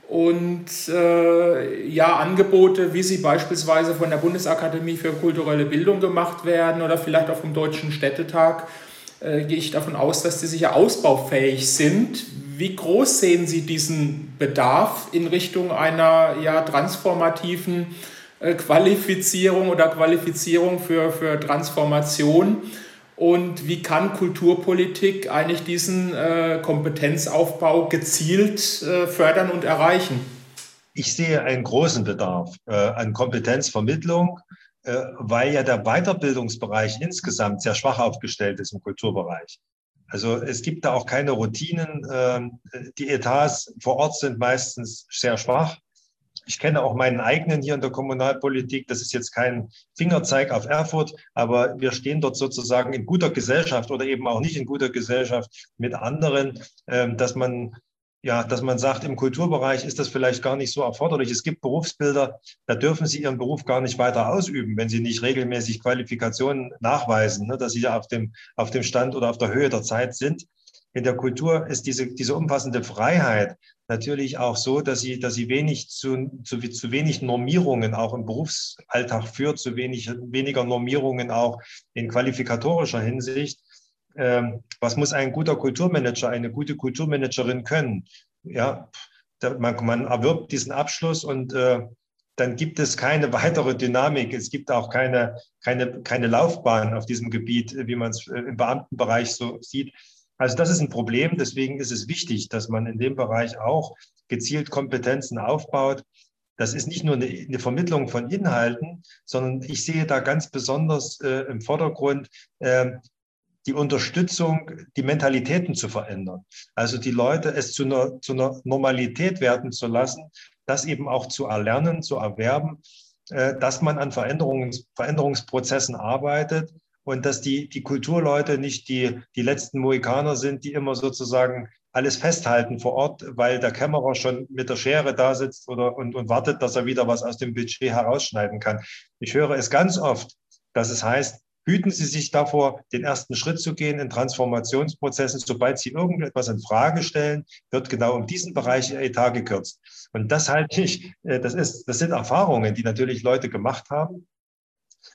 und äh, ja, Angebote, wie sie beispielsweise von der Bundesakademie für kulturelle Bildung gemacht werden oder vielleicht auch vom Deutschen Städtetag, äh, gehe ich davon aus, dass die sicher ausbaufähig sind. Wie groß sehen Sie diesen Bedarf in Richtung einer ja, transformativen äh, Qualifizierung oder Qualifizierung für, für Transformation? Und wie kann Kulturpolitik eigentlich diesen äh, Kompetenzaufbau gezielt äh, fördern und erreichen? Ich sehe einen großen Bedarf äh, an Kompetenzvermittlung, äh, weil ja der Weiterbildungsbereich insgesamt sehr schwach aufgestellt ist im Kulturbereich. Also es gibt da auch keine Routinen. Ähm, die Etats vor Ort sind meistens sehr schwach. Ich kenne auch meinen eigenen hier in der Kommunalpolitik. Das ist jetzt kein Fingerzeig auf Erfurt, aber wir stehen dort sozusagen in guter Gesellschaft oder eben auch nicht in guter Gesellschaft mit anderen, ähm, dass man ja, dass man sagt, im Kulturbereich ist das vielleicht gar nicht so erforderlich. Es gibt Berufsbilder, da dürfen Sie Ihren Beruf gar nicht weiter ausüben, wenn Sie nicht regelmäßig Qualifikationen nachweisen, ne, dass Sie auf dem, auf dem Stand oder auf der Höhe der Zeit sind. In der Kultur ist diese, diese umfassende Freiheit natürlich auch so, dass sie, dass sie wenig zu, zu, zu wenig Normierungen auch im Berufsalltag führt, zu wenig, weniger Normierungen auch in qualifikatorischer Hinsicht. Ähm, was muss ein guter Kulturmanager, eine gute Kulturmanagerin können? Ja, man, man erwirbt diesen Abschluss und äh, dann gibt es keine weitere Dynamik. Es gibt auch keine, keine, keine Laufbahn auf diesem Gebiet, wie man es äh, im Beamtenbereich so sieht. Also das ist ein Problem. Deswegen ist es wichtig, dass man in dem Bereich auch gezielt Kompetenzen aufbaut. Das ist nicht nur eine, Vermittlung von Inhalten, sondern ich sehe da ganz besonders äh, im Vordergrund äh, die Unterstützung, die Mentalitäten zu verändern. Also die Leute es zu einer, zu einer Normalität werden zu lassen, das eben auch zu erlernen, zu erwerben, äh, dass man an Veränderungs, Veränderungsprozessen arbeitet und dass die, die Kulturleute nicht die, die letzten Mohikaner sind, die immer sozusagen alles festhalten vor Ort, weil der Kämmerer schon mit der Schere da sitzt oder, und, und wartet, dass er wieder was aus dem Budget herausschneiden kann. Ich höre es ganz oft, dass es heißt, hüten Sie sich davor, den ersten Schritt zu gehen in Transformationsprozessen. Sobald Sie irgendetwas in Frage stellen, wird genau um diesen Bereich Ihr Etat gekürzt. Und das halte ich, äh, das, ist, das sind Erfahrungen, die natürlich Leute gemacht haben.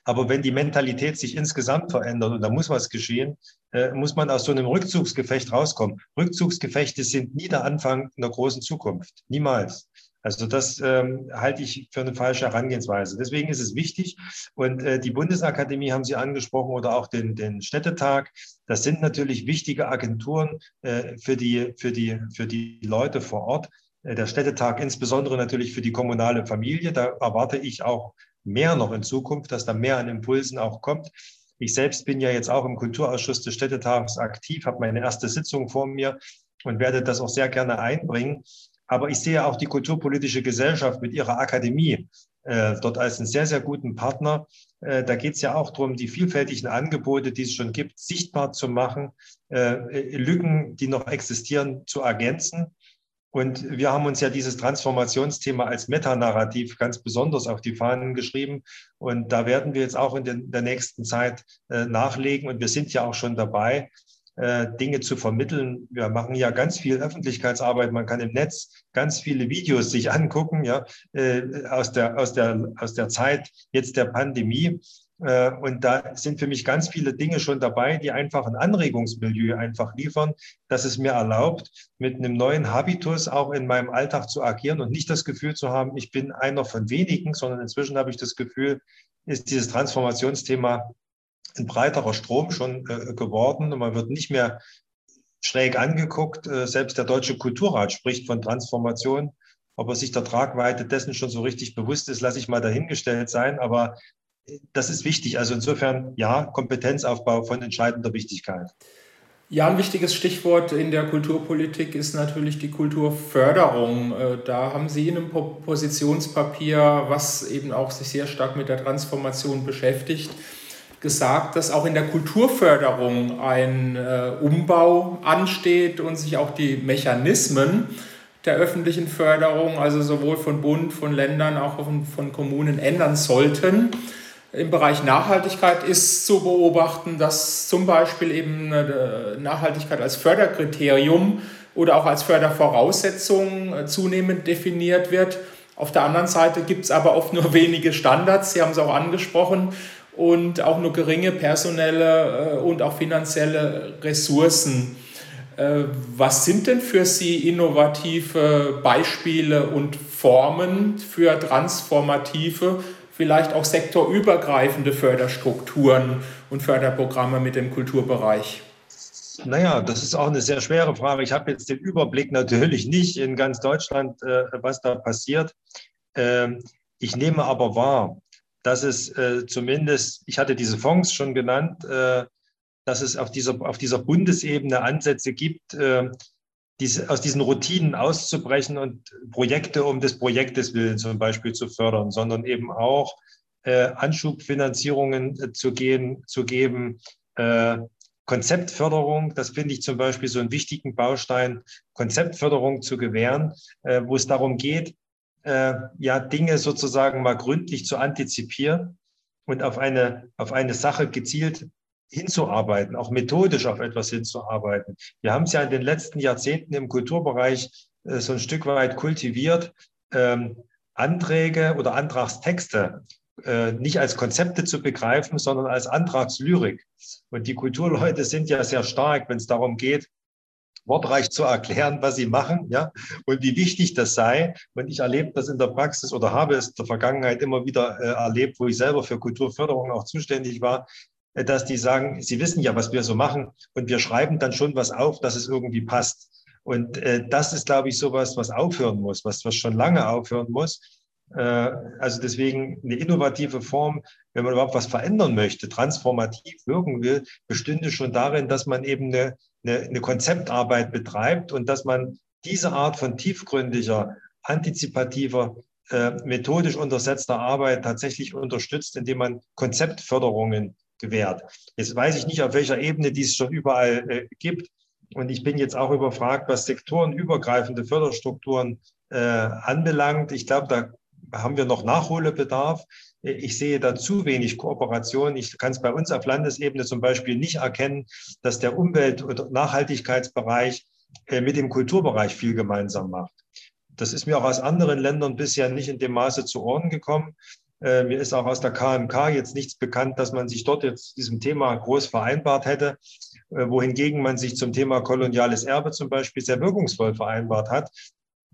Aber wenn die Mentalität sich insgesamt verändert und da muss was geschehen, äh, muss man aus so einem Rückzugsgefecht rauskommen. Rückzugsgefechte sind nie der Anfang einer großen Zukunft. Niemals. Also das ähm, halte ich für eine falsche Herangehensweise. Deswegen ist es wichtig. Und äh, die Bundesakademie haben Sie angesprochen oder auch den, den Städtetag. Das sind natürlich wichtige Agenturen äh, für, die, für, die, für die Leute vor Ort. Äh, der Städtetag insbesondere natürlich für die kommunale Familie. Da erwarte ich auch mehr noch in Zukunft, dass da mehr an Impulsen auch kommt. Ich selbst bin ja jetzt auch im Kulturausschuss des Städtetags aktiv, habe meine erste Sitzung vor mir und werde das auch sehr gerne einbringen. Aber ich sehe auch die kulturpolitische Gesellschaft mit ihrer Akademie äh, dort als einen sehr, sehr guten Partner. Äh, da geht es ja auch darum, die vielfältigen Angebote, die es schon gibt, sichtbar zu machen, äh, Lücken, die noch existieren, zu ergänzen. Und wir haben uns ja dieses Transformationsthema als Metanarrativ ganz besonders auf die Fahnen geschrieben. Und da werden wir jetzt auch in der nächsten Zeit äh, nachlegen. Und wir sind ja auch schon dabei, äh, Dinge zu vermitteln. Wir machen ja ganz viel Öffentlichkeitsarbeit. Man kann im Netz ganz viele Videos sich angucken, ja, äh, aus der, aus der, aus der Zeit jetzt der Pandemie. Äh, und da sind für mich ganz viele Dinge schon dabei, die einfach ein Anregungsmilieu einfach liefern, dass es mir erlaubt, mit einem neuen Habitus auch in meinem Alltag zu agieren und nicht das Gefühl zu haben, ich bin einer von wenigen, sondern inzwischen habe ich das Gefühl, ist dieses Transformationsthema ein breiterer Strom schon äh, geworden und man wird nicht mehr schräg angeguckt. Äh, selbst der Deutsche Kulturrat spricht von Transformation. Ob er sich der Tragweite dessen schon so richtig bewusst ist, lasse ich mal dahingestellt sein. Aber das ist wichtig. Also insofern, ja, Kompetenzaufbau von entscheidender Wichtigkeit. Ja, ein wichtiges Stichwort in der Kulturpolitik ist natürlich die Kulturförderung. Äh, da haben Sie in einem Positionspapier, was eben auch sich sehr stark mit der Transformation beschäftigt, gesagt, dass auch in der Kulturförderung ein äh, Umbau ansteht und sich auch die Mechanismen der öffentlichen Förderung, also sowohl von Bund, von Ländern, auch von, von Kommunen ändern sollten. Im Bereich Nachhaltigkeit ist zu beobachten, dass zum Beispiel eben Nachhaltigkeit als Förderkriterium oder auch als Fördervoraussetzung äh, zunehmend definiert wird. Auf der anderen Seite gibt es aber oft nur wenige Standards, Sie haben es auch angesprochen, und auch nur geringe personelle äh, und auch finanzielle Ressourcen. Äh, was sind denn für Sie innovative Beispiele und Formen für transformative vielleicht auch sektorübergreifende Förderstrukturen und Förderprogramme mit dem Kulturbereich? Naja, das ist auch eine sehr schwere Frage. Ich habe jetzt den Überblick natürlich nicht in ganz Deutschland, äh, was da passiert. Ähm, ich nehme aber wahr, dass es äh, zumindest, ich hatte diese Fonds schon genannt, äh, dass es auf dieser, auf dieser Bundesebene Ansätze gibt, diese, aus diesen Routinen auszubrechen und Projekte um des Projektes willen zum Beispiel zu fördern, sondern eben auch Anschubfinanzierungen zu, gehen, zu geben, Konzeptförderung, das finde ich zum Beispiel so einen wichtigen Baustein, Konzeptförderung zu gewähren, äh, wo es darum geht, äh, ja, Dinge sozusagen mal gründlich zu antizipieren und auf eine, auf eine Sache gezielt hinzuarbeiten, auch methodisch auf etwas hinzuarbeiten. Wir haben es ja in den letzten Jahrzehnten im Kulturbereich äh, so ein Stück weit kultiviert, ähm, Anträge oder Antragstexte äh, nicht als Konzepte zu begreifen, sondern als Antragslyrik. Und die Kulturleute sind ja sehr stark, wenn es darum geht, wortreich zu erklären, was sie machen, ja, und wie wichtig das sei. Und ich erlebe das in der Praxis oder habe es in der Vergangenheit immer wieder äh, erlebt, wo ich selber für Kulturförderung auch zuständig war, dass die sagen, sie wissen ja, was wir so machen und wir schreiben dann schon was auf, dass es irgendwie passt. Und äh, das ist, glaube ich, sowas, was aufhören muss, was, was schon lange aufhören muss. Äh, also deswegen eine innovative Form, wenn man überhaupt was verändern möchte, transformativ wirken will, bestünde schon darin, dass man eben eine, eine, eine Konzeptarbeit betreibt und dass man diese Art von tiefgründiger, antizipativer, äh, methodisch untersetzter Arbeit tatsächlich unterstützt, indem man Konzeptförderungen gewährt. Jetzt weiß ich nicht, auf welcher Ebene dies schon überall äh, gibt. Und ich bin jetzt auch überfragt, was sektorenübergreifende Förderstrukturen äh, anbelangt. Ich glaube, da haben wir noch Nachholbedarf. Ich sehe da zu wenig Kooperation. Ich kann es bei uns auf Landesebene zum Beispiel nicht erkennen, dass der Umwelt- und Nachhaltigkeitsbereich äh, mit dem Kulturbereich viel gemeinsam macht. Das ist mir auch aus anderen Ländern bisher nicht in dem Maße zu Ohren gekommen. Äh, mir ist auch aus der KMK jetzt nichts bekannt, dass man sich dort jetzt diesem Thema groß vereinbart hätte, äh, wohingegen man sich zum Thema koloniales Erbe zum Beispiel sehr wirkungsvoll vereinbart hat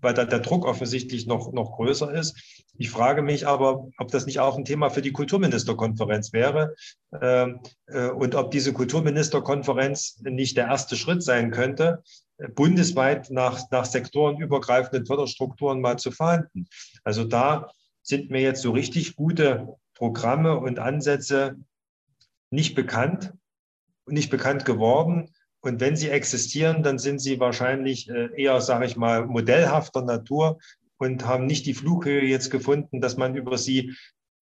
weil da der Druck offensichtlich noch, noch größer ist. Ich frage mich aber, ob das nicht auch ein Thema für die Kulturministerkonferenz wäre ähm, äh, und ob diese Kulturministerkonferenz nicht der erste Schritt sein könnte, bundesweit nach, nach sektorenübergreifenden Förderstrukturen mal zu verhandeln. Also da sind mir jetzt so richtig gute Programme und Ansätze nicht bekannt, nicht bekannt geworden. Und wenn sie existieren, dann sind sie wahrscheinlich äh, eher, sage ich mal, modellhafter Natur und haben nicht die Flughöhe jetzt gefunden, dass man über sie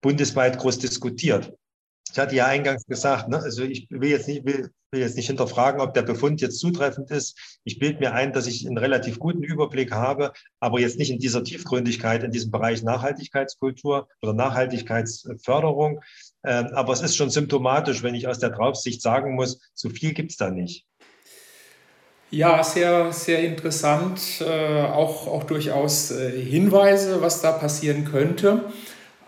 bundesweit groß diskutiert. Ich hatte ja eingangs gesagt, ne, also ich will jetzt, nicht, will, will jetzt nicht hinterfragen, ob der Befund jetzt zutreffend ist. Ich bilde mir ein, dass ich einen relativ guten Überblick habe, aber jetzt nicht in dieser Tiefgründigkeit in diesem Bereich Nachhaltigkeitskultur oder Nachhaltigkeitsförderung. Ähm, aber es ist schon symptomatisch, wenn ich aus der Draufsicht sagen muss, so viel gibt es da nicht. Ja, sehr, sehr interessant. Äh, auch, auch durchaus äh, Hinweise, was da passieren könnte.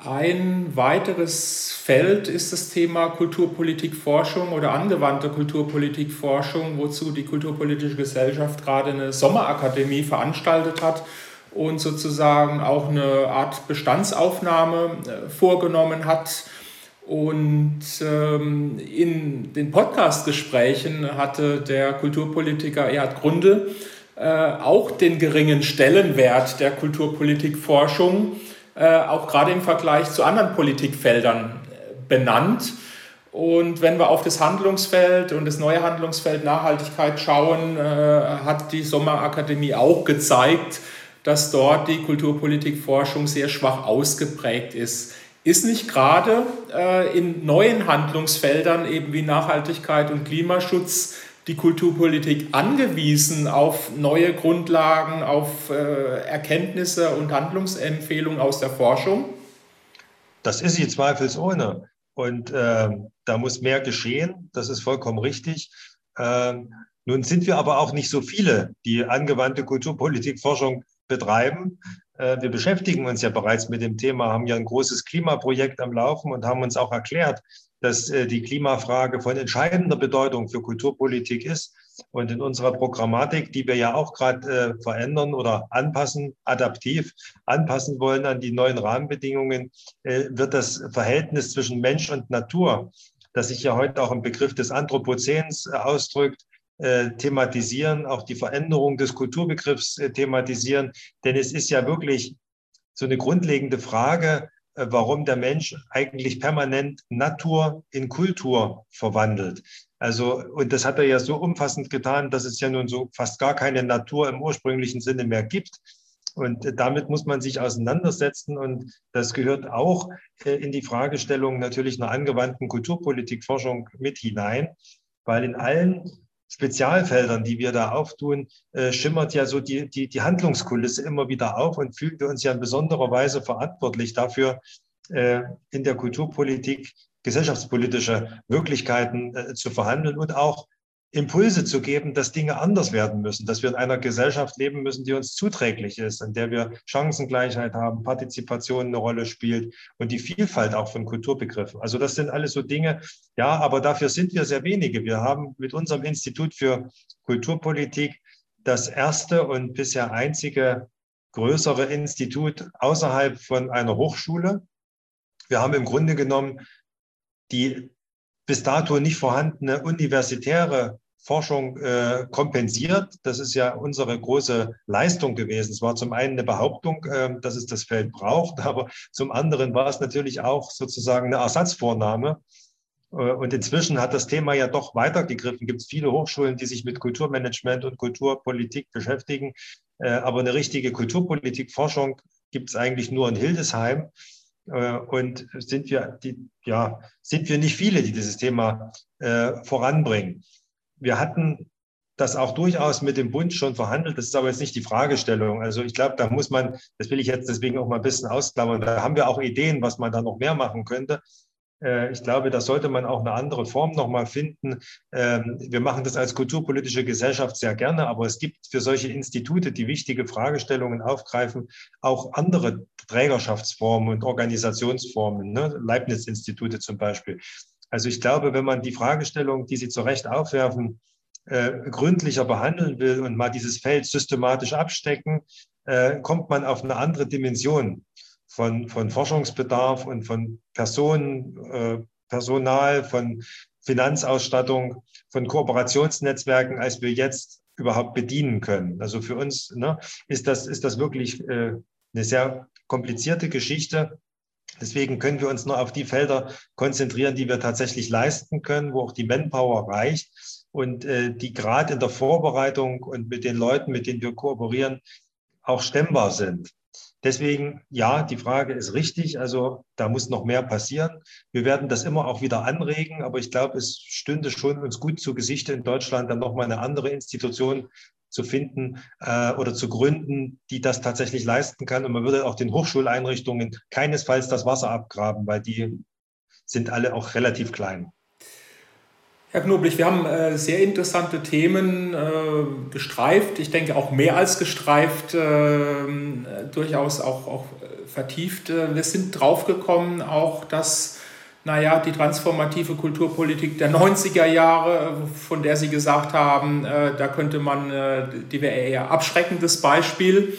Ein weiteres Feld ist das Thema Kulturpolitikforschung oder angewandte Kulturpolitikforschung, wozu die Kulturpolitische Gesellschaft gerade eine Sommerakademie veranstaltet hat und sozusagen auch eine Art Bestandsaufnahme äh, vorgenommen hat. Und ähm, in den Podcast-Gesprächen hatte der Kulturpolitiker Erhard Grunde äh, auch den geringen Stellenwert der Kulturpolitikforschung, äh, auch gerade im Vergleich zu anderen Politikfeldern äh, benannt. Und wenn wir auf das Handlungsfeld und das neue Handlungsfeld Nachhaltigkeit schauen, äh, hat die Sommerakademie auch gezeigt, dass dort die Kulturpolitikforschung sehr schwach ausgeprägt ist. Ist nicht gerade äh, in neuen Handlungsfeldern eben wie Nachhaltigkeit und Klimaschutz die Kulturpolitik angewiesen auf neue Grundlagen, auf äh, Erkenntnisse und Handlungsempfehlungen aus der Forschung? Das ist sie zweifelsohne. Und äh, da muss mehr geschehen. Das ist vollkommen richtig. Ähm, nun sind wir aber auch nicht so viele, die angewandte Kulturpolitikforschung betreiben. Äh, wir beschäftigen uns ja bereits mit dem Thema, haben ja ein großes Klimaprojekt am Laufen und haben uns auch erklärt, dass äh, die Klimafrage von entscheidender Bedeutung für Kulturpolitik ist. Und in unserer Programmatik, die wir ja auch gerade äh, verändern oder anpassen, adaptiv anpassen wollen an die neuen Rahmenbedingungen, äh, wird das Verhältnis zwischen Mensch und Natur, das sich ja heute auch im Begriff des Anthropozäns äh, ausdrückt, äh, thematisieren, auch die Veränderung des Kulturbegriffs äh, thematisieren. Denn es ist ja wirklich so eine grundlegende Frage, warum der Mensch eigentlich permanent Natur in Kultur verwandelt. Also, und das hat er ja so umfassend getan, dass es ja nun so fast gar keine Natur im ursprünglichen Sinne mehr gibt. Und damit muss man sich auseinandersetzen. Und das gehört auch in die Fragestellung natürlich einer angewandten Kulturpolitikforschung mit hinein, weil in allen Spezialfeldern, die wir da auftun, äh, schimmert ja so die, die, die Handlungskulisse immer wieder auf und fühlen wir uns ja in besonderer Weise verantwortlich dafür, äh, in der Kulturpolitik gesellschaftspolitische Wirklichkeiten äh, zu verhandeln und auch Impulse zu geben, dass Dinge anders werden müssen, dass wir in einer Gesellschaft leben müssen, die uns zuträglich ist, in der wir Chancengleichheit haben, Partizipation eine Rolle spielt und die Vielfalt auch von Kulturbegriffen. Also das sind alles so Dinge, ja, aber dafür sind wir sehr wenige. Wir haben mit unserem Institut für Kulturpolitik das erste und bisher einzige größere Institut außerhalb von einer Hochschule. Wir haben im Grunde genommen die bis dato nicht vorhandene universitäre Forschung äh, kompensiert. Das ist ja unsere große Leistung gewesen. Es war zum einen eine Behauptung, äh, dass es das Feld braucht, aber zum anderen war es natürlich auch sozusagen eine Ersatzvornahme. Äh, und inzwischen hat das Thema ja doch weitergegriffen. Gibt es viele Hochschulen, die sich mit Kulturmanagement und Kulturpolitik beschäftigen. Äh, aber eine richtige Kulturpolitikforschung gibt es eigentlich nur in Hildesheim. Äh, und sind wir, die, ja, sind wir nicht viele, die dieses Thema äh, voranbringen. Wir hatten das auch durchaus mit dem Bund schon verhandelt. Das ist aber jetzt nicht die Fragestellung. Also ich glaube, da muss man, das will ich jetzt deswegen auch mal ein bisschen ausklammern, da haben wir auch Ideen, was man da noch mehr machen könnte. Äh, ich glaube, da sollte man auch eine andere Form nochmal finden. Ähm, wir machen das als kulturpolitische Gesellschaft sehr gerne, aber es gibt für solche Institute, die wichtige Fragestellungen aufgreifen, auch andere Trägerschaftsformen und Organisationsformen, ne? Leibniz-Institute zum Beispiel. Also ich glaube, wenn man die Fragestellung, die Sie zu Recht aufwerfen, äh, gründlicher behandeln will und mal dieses Feld systematisch abstecken, äh, kommt man auf eine andere Dimension von, von Forschungsbedarf und von Personen, äh, Personal, von Finanzausstattung, von Kooperationsnetzwerken, als wir jetzt überhaupt bedienen können. Also für uns ne, ist, das, ist das wirklich äh, eine sehr komplizierte Geschichte. Deswegen können wir uns nur auf die Felder konzentrieren, die wir tatsächlich leisten können, wo auch die Manpower reicht und äh, die gerade in der Vorbereitung und mit den Leuten, mit denen wir kooperieren, auch stemmbar sind. Deswegen, ja, die Frage ist richtig. Also da muss noch mehr passieren. Wir werden das immer auch wieder anregen, aber ich glaube, es stünde schon uns gut zu Gesicht in Deutschland, dann nochmal eine andere Institution zu finden äh, oder zu gründen, die das tatsächlich leisten kann. Und man würde auch den Hochschuleinrichtungen keinesfalls das Wasser abgraben, weil die sind alle auch relativ klein. Herr Knoblich, wir haben äh, sehr interessante Themen äh, gestreift, ich denke auch mehr als gestreift, äh, durchaus auch, auch vertieft. Wir sind draufgekommen auch, dass naja, die transformative Kulturpolitik der 90er Jahre, von der Sie gesagt haben, da könnte man, die wäre eher abschreckendes Beispiel.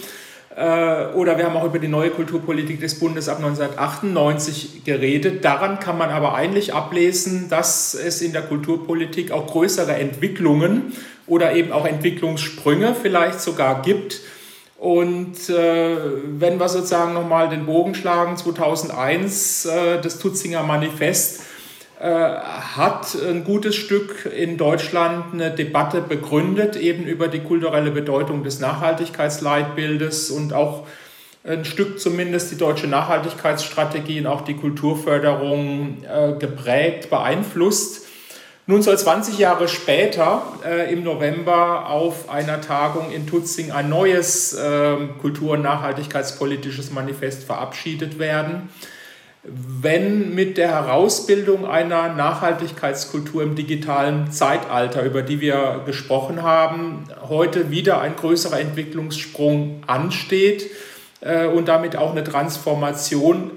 Äh, oder wir haben auch über die neue Kulturpolitik des Bundes ab 1998 geredet. Daran kann man aber eigentlich ablesen, dass es in der Kulturpolitik auch größere Entwicklungen oder eben auch Entwicklungssprünge vielleicht sogar gibt. Und äh, wenn wir sozusagen nochmal den Bogen schlagen, 2001, äh, das Tutzinger Manifest, hat ein gutes Stück in Deutschland eine Debatte begründet, eben über die kulturelle Bedeutung des Nachhaltigkeitsleitbildes und auch ein Stück zumindest die deutsche Nachhaltigkeitsstrategie und auch die Kulturförderung äh, geprägt, beeinflusst. Nun soll 20 Jahre später äh, im November auf einer Tagung in Tutzing ein neues äh, kultur- und nachhaltigkeitspolitisches Manifest verabschiedet werden wenn mit der Herausbildung einer Nachhaltigkeitskultur im digitalen Zeitalter, über die wir gesprochen haben, heute wieder ein größerer Entwicklungssprung ansteht äh, und damit auch eine Transformation,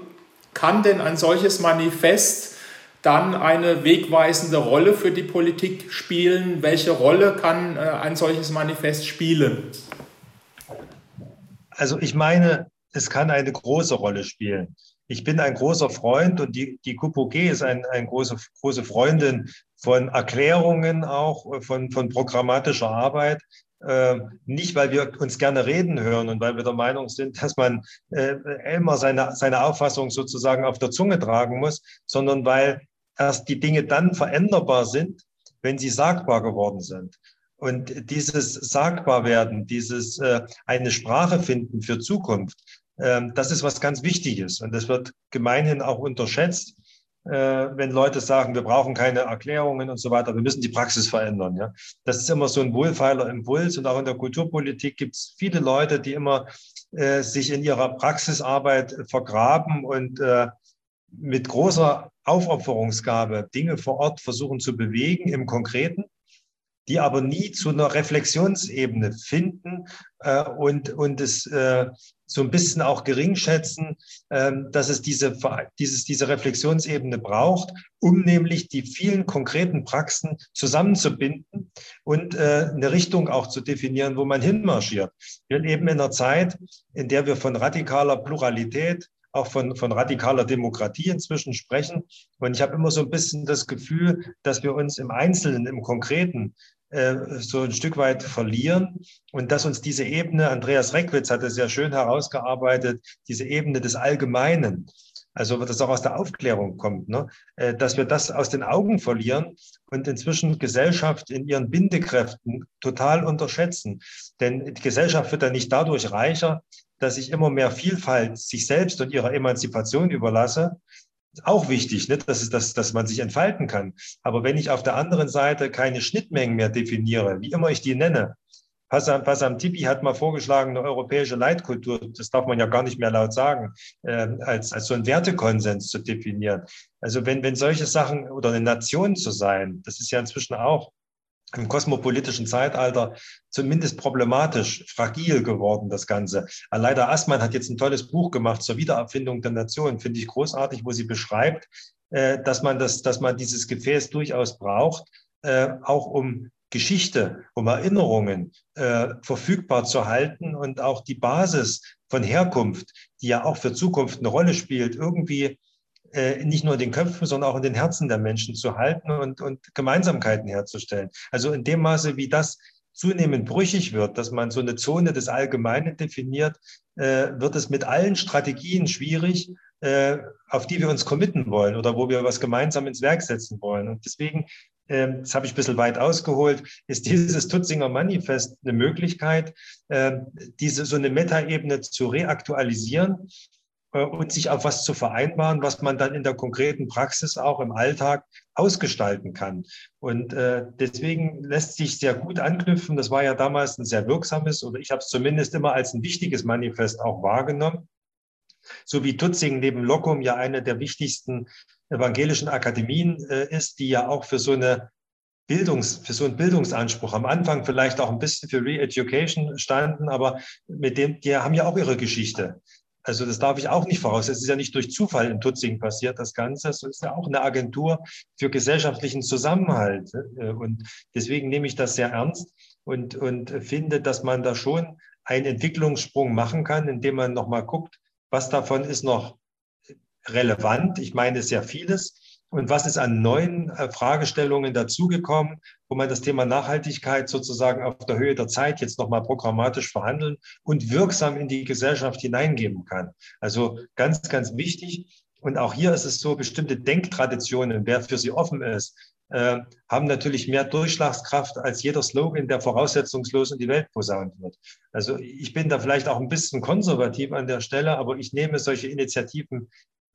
kann denn ein solches Manifest dann eine wegweisende Rolle für die Politik spielen? Welche Rolle kann äh, ein solches Manifest spielen? Also ich meine, es kann eine große Rolle spielen. Ich bin ein großer Freund und die, die KUPOG ist ein, eine große, große Freundin von Erklärungen auch, von, von programmatischer Arbeit. Äh, nicht, weil wir uns gerne reden hören und weil wir der Meinung sind, dass man äh, immer seine, seine Auffassung sozusagen auf der Zunge tragen muss, sondern weil erst die Dinge dann veränderbar sind, wenn sie sagbar geworden sind. Und dieses Sagbarwerden, dieses äh, eine Sprache finden für Zukunft, äh, das ist was ganz Wichtiges. Und das wird gemeinhin auch unterschätzt, äh, wenn Leute sagen, wir brauchen keine Erklärungen und so weiter, wir müssen die Praxis verändern. Das ist immer so ein wohlfeiler Impuls. Und auch in der Kulturpolitik gibt es viele Leute, die immer äh, sich in ihrer Praxisarbeit vergraben und äh, mit großer Aufopferungsgabe Dinge vor Ort versuchen zu bewegen im Konkreten, die aber nie zu einer Reflexionsebene finden äh, und, und es äh, so ein bisschen auch geringschätzen, äh, dass es diese, dieses, diese Reflexionsebene braucht, um nämlich die vielen konkreten Praxen zusammenzubinden und äh, eine Richtung auch zu definieren, wo man hinmarschiert. Wir leben in einer Zeit, in der wir von radikaler Pluralität auch von, von radikaler Demokratie inzwischen sprechen. Und ich habe immer so ein bisschen das Gefühl, dass wir uns im Einzelnen, im Konkreten äh, so ein Stück weit verlieren und dass uns diese Ebene, Andreas Reckwitz hat es sehr schön herausgearbeitet, diese Ebene des Allgemeinen, also das auch aus der Aufklärung kommt, ne? Äh, dass wir das aus den Augen verlieren und inzwischen Gesellschaft in ihren Bindekräften total unterschätzen. Denn die Gesellschaft wird dann nicht dadurch reicher, dass ich immer mehr Vielfalt sich selbst und ihrer Emanzipation überlasse, auch wichtig, ne? dass, es, dass, dass man sich entfalten kann. Aber wenn ich auf der anderen Seite keine Schnittmengen mehr definiere, wie immer ich die nenne, Passam, Passam Tipi hat mal vorgeschlagen, eine europäische Leitkultur, das darf man ja gar nicht mehr laut sagen, äh, als, als so ein Wertekonsens zu definieren. Also wenn, wenn solche Sachen oder eine Nation zu sein, das ist ja inzwischen auch im kosmopolitischen Zeitalter zumindest problematisch, fragil geworden, das Ganze. Aleida Assmann hat jetzt ein tolles Buch gemacht zur Wiedererfindung der Nation, finde ich großartig, wo sie beschreibt, äh, dass man das, dass man dieses Gefäß durchaus braucht, äh, auch um Geschichte, um Erinnerungen äh, verfügbar zu halten und auch die Basis von Herkunft, die ja auch für Zukunft eine Rolle spielt, irgendwie äh, nicht nur in den Köpfen, sondern auch in den Herzen der Menschen zu halten und, und Gemeinsamkeiten herzustellen. Also in dem Maße, wie das zunehmend brüchig wird, dass man so eine Zone des Allgemeinen definiert, äh, wird es mit allen Strategien schwierig, äh, auf die wir uns committen wollen oder wo wir was gemeinsam ins Werk setzen wollen. Und deswegen, das habe ich ein bisschen weit ausgeholt, ist dieses Tutzinger Manifest eine Möglichkeit, äh, diese so eine Metaebene zu reaktualisieren äh, und sich auf was zu vereinbaren, was man dann in der konkreten Praxis auch im Alltag ausgestalten kann. Und äh, deswegen lässt sich sehr gut anknüpfen. Das war ja damals ein sehr wirksames, oder ich habe es zumindest immer als ein wichtiges Manifest auch wahrgenommen. So wie Tutzing neben Locum ja eine der wichtigsten evangelischen Akademien äh, ist, die ja auch für so eine Bildungs, für so einen Bildungsanspruch am Anfang vielleicht auch ein bisschen für Re-Education standen, aber mit dem, die haben ja auch ihre Geschichte. Also das darf ich auch nicht voraussetzen. Es ist ja nicht durch Zufall in Tutzing passiert, das Ganze. Es ist ja auch eine Agentur für gesellschaftlichen Zusammenhalt. Äh, und deswegen nehme ich das sehr ernst und, und finde, dass man da schon einen Entwicklungssprung machen kann, indem man nochmal guckt, was davon ist noch relevant. Ich meine sehr vieles und was ist an neuen äh, Fragestellungen dazugekommen, wo man das Thema Nachhaltigkeit sozusagen auf der Höhe der Zeit jetzt nochmal programmatisch verhandeln und wirksam in die Gesellschaft hineingeben kann. Also ganz, ganz wichtig. Und auch hier ist es so, bestimmte Denktraditionen, wer für sie offen ist, äh, haben natürlich mehr Durchschlagskraft als jeder Slogan, der voraussetzungslos in die Welt posaunt wird. Also ich bin da vielleicht auch ein bisschen konservativ an der Stelle, aber ich nehme solche Initiativen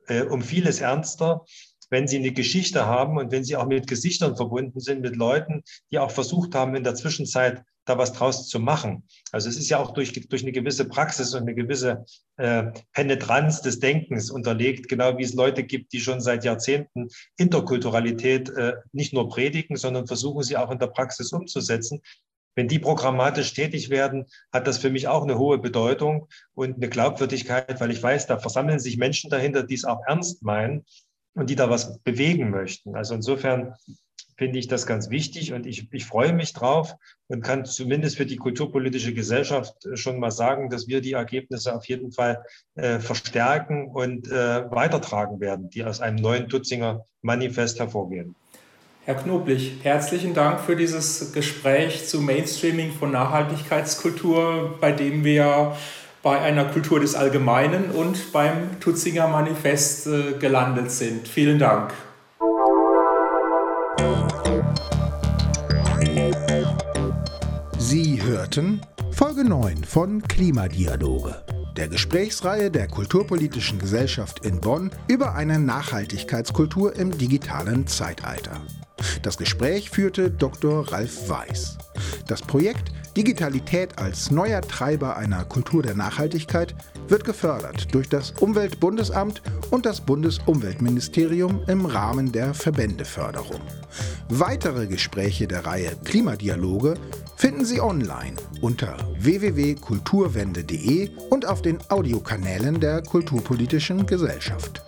äh, um vieles ernster wenn sie eine Geschichte haben und wenn sie auch mit Gesichtern verbunden sind, mit Leuten, die auch versucht haben, in der Zwischenzeit da was draus zu machen. Also es ist ja auch durch, durch eine gewisse Praxis und eine gewisse äh, Penetranz des Denkens unterlegt, genau wie es Leute gibt, die schon seit Jahrzehnten Interkulturalität äh, nicht nur predigen, sondern versuchen sie auch in der Praxis umzusetzen. Wenn die programmatisch tätig werden, hat das für mich auch eine hohe Bedeutung und eine Glaubwürdigkeit, weil ich weiß, da versammeln sich Menschen dahinter, die es auch ernst meinen und die da was bewegen möchten. Also insofern finde ich das ganz wichtig und ich, ich freue mich drauf und kann zumindest für die kulturpolitische Gesellschaft schon mal sagen, dass wir die Ergebnisse auf jeden Fall äh, verstärken und äh, weitertragen werden, die aus einem neuen Tutzinger Manifest hervorgehen. Herr Knoblich, herzlichen Dank für dieses Gespräch zu Mainstreaming von Nachhaltigkeitskultur, bei dem wir bei einer Kultur des Allgemeinen und beim Tutzinger Manifest äh, gelandet sind. Vielen Dank. Sie hörten Folge 9 von Klimadialoge, der Gesprächsreihe der Kulturpolitischen Gesellschaft in Bonn über eine Nachhaltigkeitskultur im digitalen Zeitalter. Das Gespräch führte Dr. Ralf Weiß. Das Projekt Digitalität als neuer Treiber einer Kultur der Nachhaltigkeit wird gefördert durch das Umweltbundesamt und das Bundesumweltministerium im Rahmen der Verbändeförderung. Weitere Gespräche der Reihe Klimadialoge finden Sie online unter www.kulturwende.de und auf den Audiokanälen der Kulturpolitischen Gesellschaft.